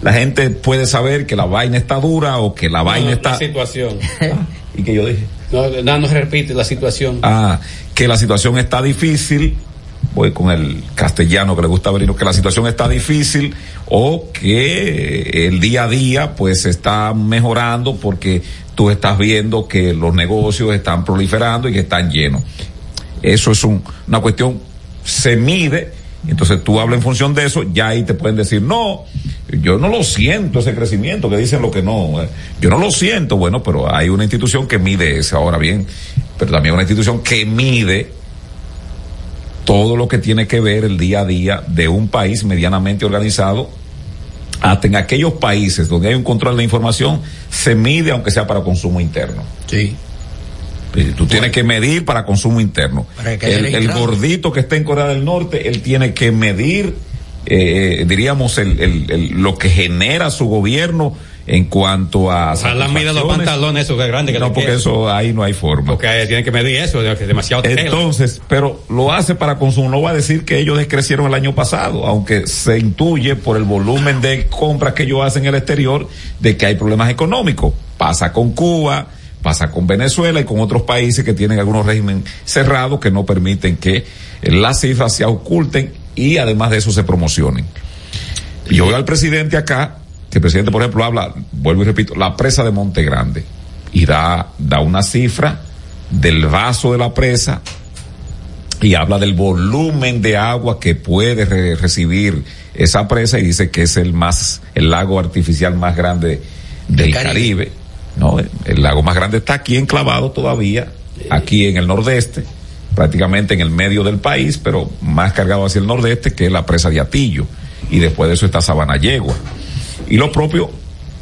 la gente puede saber que la vaina está dura o que la vaina No, está La situación. y que yo dije No, no, no se repite la situación. ah, que la situación está difícil, voy con el castellano que le gusta ver, que la situación está difícil o que el día a día pues está mejorando porque tú estás viendo que los negocios están proliferando y que están llenos. Eso es un- una cuestión, se mide, entonces tú hablas en función de eso, ya ahí te pueden decir, no, yo no lo siento ese crecimiento, que dicen lo que no, eh, yo no lo siento, bueno, pero hay una institución que mide eso, ahora bien, pero también una institución que mide todo lo que tiene que ver el día a día de un país medianamente organizado. Hasta en aquellos países donde hay un control de información, se mide aunque sea para consumo interno. Sí. Tú tienes que medir para consumo interno. Para que El, gordito que está en Corea del Norte, él tiene que medir, eh, diríamos, el, el- el- lo que genera su gobierno en cuanto a. Ojalá mida los pantalones esos grandes que No, porque eso ahí no hay forma. Porque tienen que medir eso, que es demasiado tela. Entonces, pero lo hace para consumo. No va a decir que ellos descrecieron el año pasado, aunque se intuye por el volumen de compras que ellos hacen en el exterior de que hay problemas económicos. Pasa con Cuba, pasa con Venezuela y con otros países que tienen algunos régimen cerrados que no permiten que las cifras se oculten y además de eso se promocionen. Yo veo al presidente acá, que el presidente, por ejemplo, habla, vuelvo y repito, la presa de Monte Grande, y da, da una cifra del vaso de la presa y habla del volumen de agua que puede re- recibir esa presa y dice que es el más, el lago artificial más grande del Caribe. Caribe. No, el lago más grande está aquí enclavado todavía, aquí en el nordeste, prácticamente en el medio del país, pero más cargado hacia el nordeste que es la presa de Atillo. Y después de eso está Sabana Yegua. Y lo propio,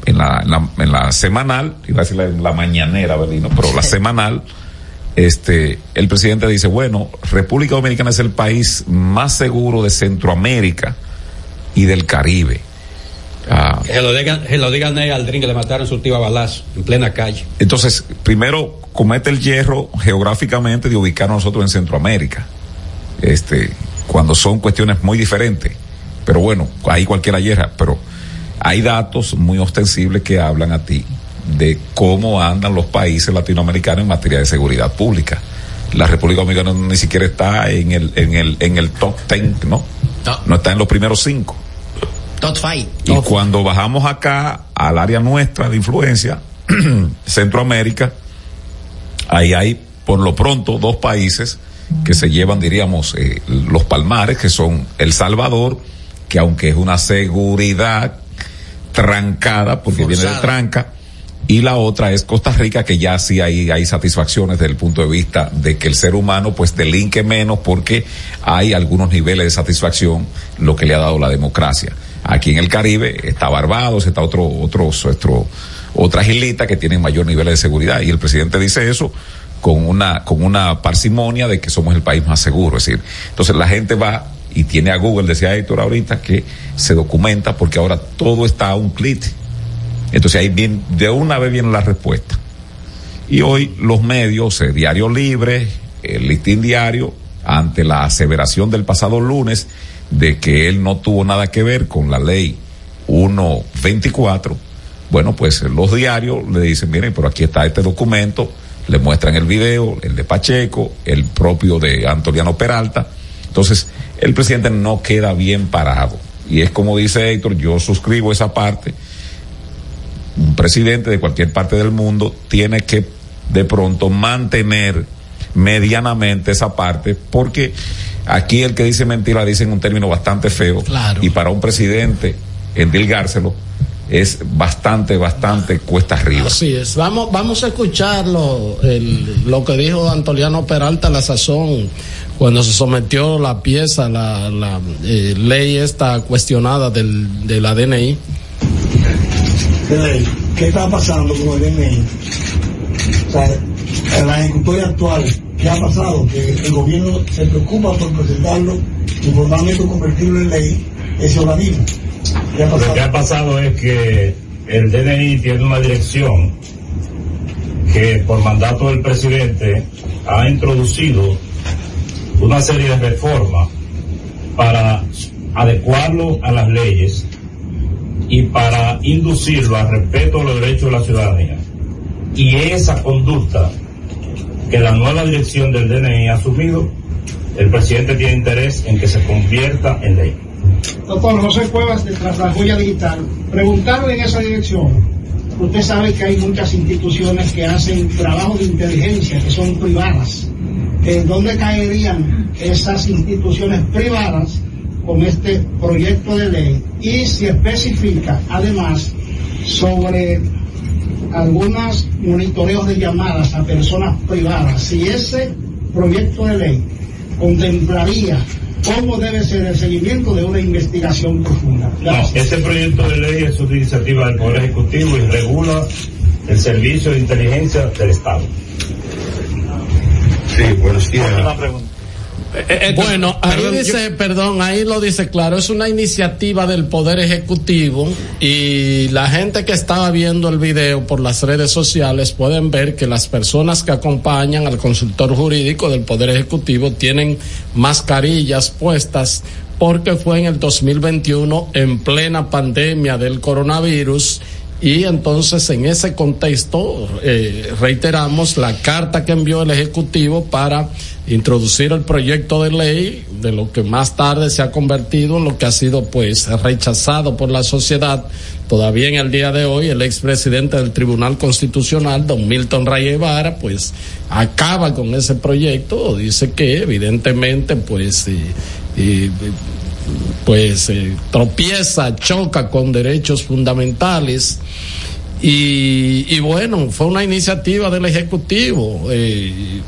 en la, en la, en la semanal, iba a decir la, la mañanera, Berlino, pero la semanal, este, el presidente dice, bueno, República Dominicana es el país más seguro de Centroamérica y del Caribe. Ah, Se lo digan, se lo digan al Aldrin que le mataron su tío a balazo en plena calle. Entonces, primero comete el hierro geográficamente de ubicar a nosotros en Centroamérica. Este, cuando son cuestiones muy diferentes. Pero bueno, ahí cualquiera hierra, pero hay datos muy ostensibles que hablan a ti de cómo andan los países latinoamericanos en materia de seguridad pública. La República Dominicana ni siquiera está en el, en el, en el top ten, ¿no? No está en los primeros cinco. Top five. Y cuando bajamos acá al área nuestra de influencia, Centroamérica, ahí hay por lo pronto dos países que se llevan, diríamos, eh, los palmares, que son El Salvador, que aunque es una seguridad trancada, porque viene de tranca, y la otra es Costa Rica, que ya sí hay, hay satisfacciones desde el punto de vista de que el ser humano pues delinque menos porque hay algunos niveles de satisfacción, lo que le ha dado la democracia. Aquí en el Caribe está Barbados, está otro, otro, otro, otras islitas que tienen mayor nivel de seguridad. Y el presidente dice eso con una, con una parsimonia de que somos el país más seguro. Es decir, entonces la gente va y tiene a Google, decía Héctor ahorita, que se documenta porque ahora todo está a un clic. Entonces ahí bien, de una vez viene la respuesta. Y hoy los medios, eh, Diario Libre, el Listín Diario, ante la aseveración del pasado lunes de que él no tuvo nada que ver con la ley 124, bueno, pues eh, los diarios le dicen, miren, pero aquí está este documento le muestran el video, el de Pacheco, el propio de Antoliano Peralta. Entonces, el presidente no queda bien parado. Y es como dice Héctor, yo suscribo esa parte. Un presidente de cualquier parte del mundo tiene que de pronto mantener medianamente esa parte, porque aquí el que dice mentira dice en un término bastante feo. Y para un presidente endilgárselo es bastante, bastante cuesta arriba. Así es. Vamos, vamos a escucharlo, el, lo que dijo Antoliano Peralta, la sazón, cuando se sometió la pieza, la, la eh, ley esta cuestionada del, de la DNI. ¿Qué está pasando con el DNI? O sea, en la ejecutoria actual, ¿qué ha pasado? Que el gobierno se preocupa por presentarlo y formalmente convertirlo en ley, ese organismo. Lo que ha pasado es que el DNI tiene una dirección que por mandato del presidente ha introducido una serie de reformas para adecuarlo a las leyes y para inducirlo al respeto a los derechos de la ciudadanía. Y esa conducta que la nueva dirección del DNI ha asumido, el presidente tiene interés en que se convierta en ley. Doctor José Cuevas, de Tras la Joya Digital, preguntarle en esa dirección. Usted sabe que hay muchas instituciones que hacen trabajo de inteligencia, que son privadas. ¿En dónde caerían esas instituciones privadas con este proyecto de ley? Y si especifica, además, sobre algunos monitoreos de llamadas a personas privadas, si ese proyecto de ley contemplaría cómo debe ser el seguimiento de una investigación profunda. este proyecto de ley es una iniciativa del Poder Ejecutivo y regula el servicio de inteligencia del Estado. Sí, buenos días. Eh, eh, bueno, ahí dice, perdón, ahí lo dice claro, es una iniciativa del Poder Ejecutivo y la gente que estaba viendo el video por las redes sociales pueden ver que las personas que acompañan al consultor jurídico del Poder Ejecutivo tienen mascarillas puestas porque fue en el 2021 en plena pandemia del coronavirus y entonces en ese contexto eh, reiteramos la carta que envió el Ejecutivo para introducir el proyecto de ley de lo que más tarde se ha convertido en lo que ha sido pues rechazado por la sociedad. Todavía en el día de hoy el expresidente del Tribunal Constitucional, don Milton Ray pues acaba con ese proyecto, dice que evidentemente pues pues eh, tropieza, choca con derechos fundamentales. Y, bueno, fue una iniciativa del Ejecutivo. Eh,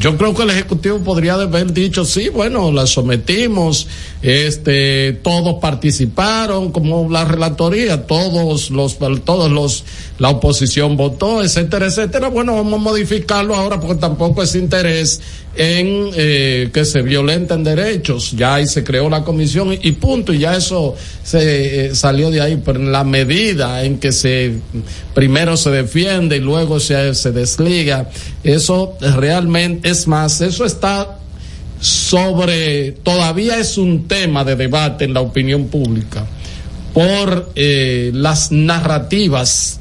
yo creo que el Ejecutivo podría haber dicho, sí, bueno, la sometimos, este, todos participaron, como la relatoría, todos los, todos los, la oposición votó, etcétera, etcétera. Bueno, vamos a modificarlo ahora porque tampoco es interés en eh, que se violenten derechos. Ya ahí se creó la comisión y, punto, y ya eso se eh, salió de ahí, pero en la medida en que se primero se defiende y luego se, se desliga, eso realmente es más, eso está sobre, todavía es un tema de debate en la opinión pública por eh, las narrativas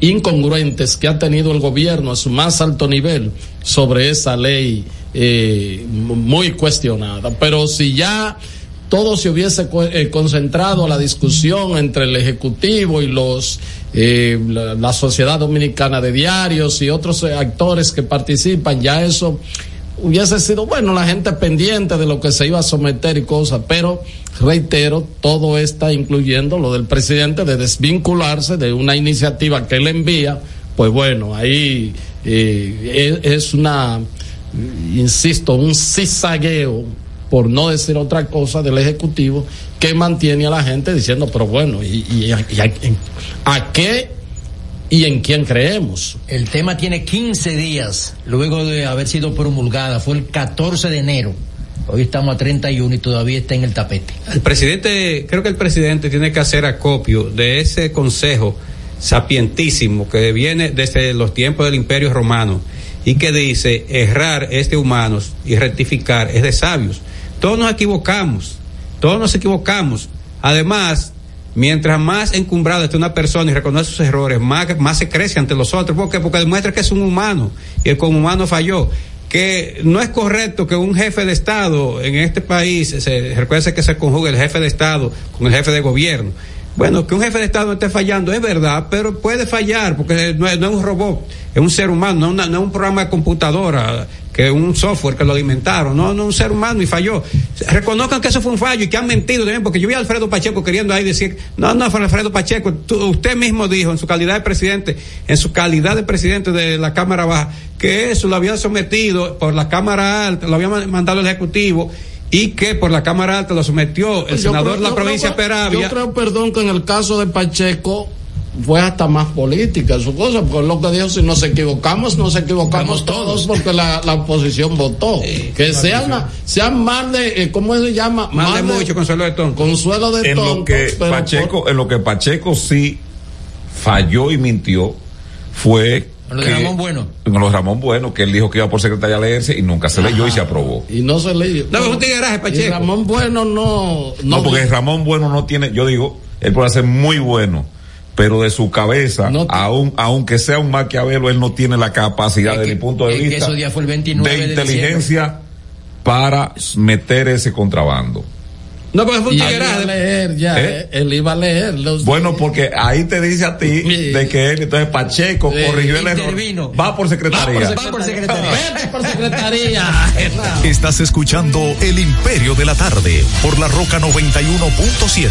incongruentes que ha tenido el gobierno a su más alto nivel sobre esa ley eh, muy cuestionada. Pero si ya todo se hubiese eh, concentrado a la discusión entre el Ejecutivo y los eh, la, Sociedad Dominicana de Diarios y otros actores que participan, ya eso hubiese sido, bueno, la gente pendiente de lo que se iba a someter y cosas, pero reitero, todo está incluyendo lo del presidente de desvincularse de una iniciativa que él envía, pues bueno, ahí eh, es, una, insisto, un cizagueo, por no decir otra cosa, del Ejecutivo que mantiene a la gente diciendo, pero bueno, ¿y, a qué y en quién creemos. El tema tiene 15 días luego de haber sido promulgada, fue el 14 de enero. Hoy estamos a 31 y todavía está en el tapete. El presidente, creo que el presidente tiene que hacer acopio de ese consejo sapientísimo que viene desde los tiempos del Imperio Romano y que dice errar es de humanos y rectificar es de sabios. Todos nos equivocamos, todos nos equivocamos. Además, mientras más encumbrada esté una persona y reconoce sus errores, más, más se crece ante los otros. ¿Por qué? Porque demuestra que es un humano y el como humano falló. Que no es correcto que un jefe de Estado en este país, se, recuerde que se conjuga el jefe de Estado con el jefe de gobierno. Bueno, que un jefe de Estado esté fallando es verdad, pero puede fallar porque no es, es un robot, es un ser humano, no, una- no es un programa de computadora, que es un software que lo alimentaron, no, no un ser humano y falló. Reconozcan que eso fue un fallo y que han mentido también, porque yo vi a Alfredo Pacheco queriendo ahí decir, no, no, fue Alfredo Pacheco, tú- usted mismo dijo en su calidad de presidente, en su calidad de presidente de la Cámara Baja, que eso lo había sometido por la Cámara Alta, lo había ma- mandado el Ejecutivo y que por la Cámara Alta lo sometió el Yo senador creo- de la provincia creo Peravia. Yo creo, perdón, que en el caso de Pacheco fue hasta más política su cosa, porque lo que dijo, si nos equivocamos, nos equivocamos todos, porque la, la oposición votó. que sean, sean más de, eh, ¿cómo se llama? Más de mucho, consuelo de tonto. Consuelo de en lo que Pacheco, en lo que Pacheco sí falló y mintió fue Lo de que- Ramón Bueno. en lo de Ramón Bueno, que él dijo que iba por secretaria a leerse y nunca se leyó y se aprobó. Y no se leyó. No, es un tigueraje, Pacheco. Y Ramón Bueno no. No, porque Ramón Bueno no tiene, yo digo, él puede ser muy bueno, pero de su cabeza, aun, aunque sea un maquiavelo, él no tiene la capacidad, desde mi punto de que vista, esos días fue el 29 de de inteligencia para meter ese contrabando. No, porque fue un tigueraje. iba a leer ya, ¿Eh? eh, él iba a leer. los- Bueno, porque ahí te dice a ti de que él, entonces Pacheco Sí, corrigió el error. intervino. Va por secretaría. Va por secretaría. Vete por secretaría. Estás escuchando El Imperio de la Tarde por la Roca 91.7.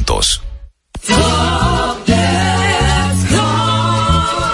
juntos.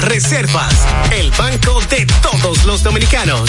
Reservas, el banco de todos los dominicanos.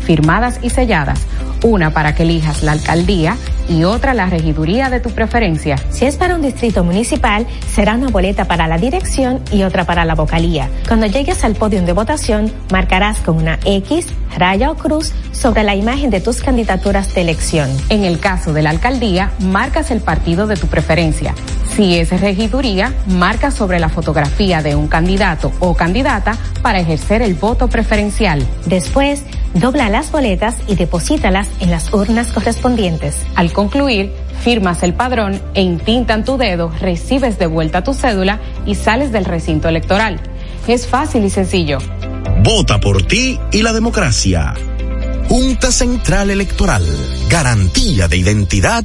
firmadas y selladas, una para que elijas la alcaldía y otra la regiduría de tu preferencia. Si es para un distrito municipal, será una boleta para la dirección y otra para la vocalía. Cuando llegues al podio de votación, marcarás con una X, raya o cruz sobre la imagen de tus candidaturas de elección. En el caso de la alcaldía, marcas el partido de tu preferencia. Si es regiduría, marca sobre la fotografía de un candidato o candidata para ejercer el voto preferencial. Después, dobla las boletas y deposítalas en las urnas correspondientes. Al concluir, firmas el padrón e intintan tu dedo, recibes de vuelta tu cédula y sales del recinto electoral. Es fácil y sencillo. Vota por ti y la democracia. Junta Central Electoral. Garantía de identidad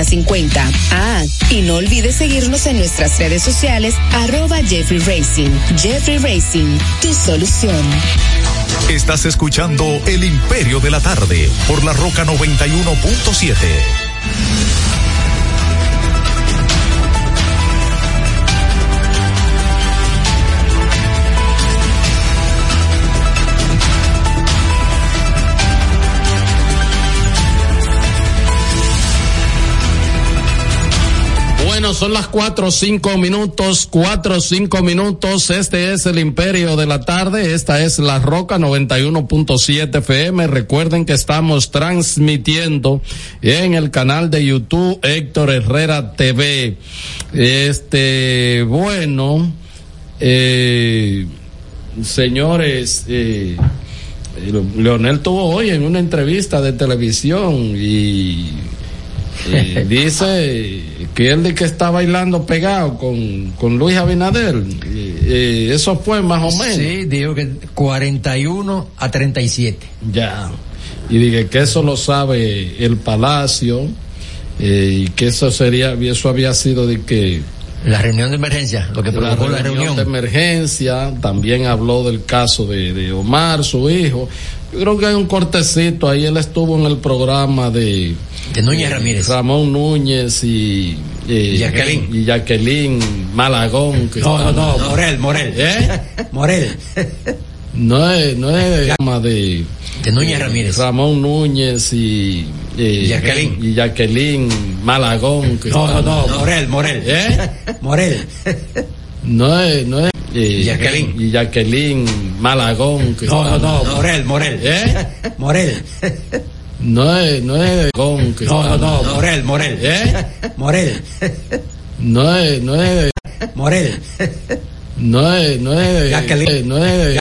6050. Ah, y no olvides seguirnos en nuestras redes sociales arroba Jeffrey Racing. Jeffrey Racing, tu solución. Estás escuchando El Imperio de la Tarde por la Roca 91.7. Bueno, son las cuatro o cinco minutos, cuatro o cinco minutos. Este es el Imperio de la Tarde. Esta es La Roca 91.7 FM. Recuerden que estamos transmitiendo en el canal de YouTube Héctor Herrera TV. Este, bueno, eh, señores, eh, Leonel tuvo hoy en una entrevista de televisión y dice que él de que está bailando pegado con, con Luis Abinader. Eso fue más o menos. Sí, dijo que 41 a 37. Ya. Y dije que eso lo sabe el Palacio eh, y que eso sería, eso había sido de que la reunión de emergencia, lo que provocó la, la reunión. de emergencia, también habló del caso de, de Omar, su hijo. Yo creo que hay un cortecito ahí, él estuvo en el programa de de Núñez Ramírez. Ramón Núñez y, y Jacqueline. y Jacqueline Malagón. Que No, no, está- no, Morel, Morel. ¿Eh? Morel. No es, no es llama de, De Núñez Ramírez. Ramón Núñez y, y Jacqueline. y Jacqueline Malagón. Que No, no, no, Morel, Morel. ¿Eh? Morel. No es, no es y Jacqueline. y Jacqueline Malagón. Que No, no, no, Morel, Morel. ¿Eh? Morel. No es, no es Gón que No, no, está- no, Morel, Morel. ¿Eh? Morel. No es, no es, Morel. no es, no es, Jacqueline. no es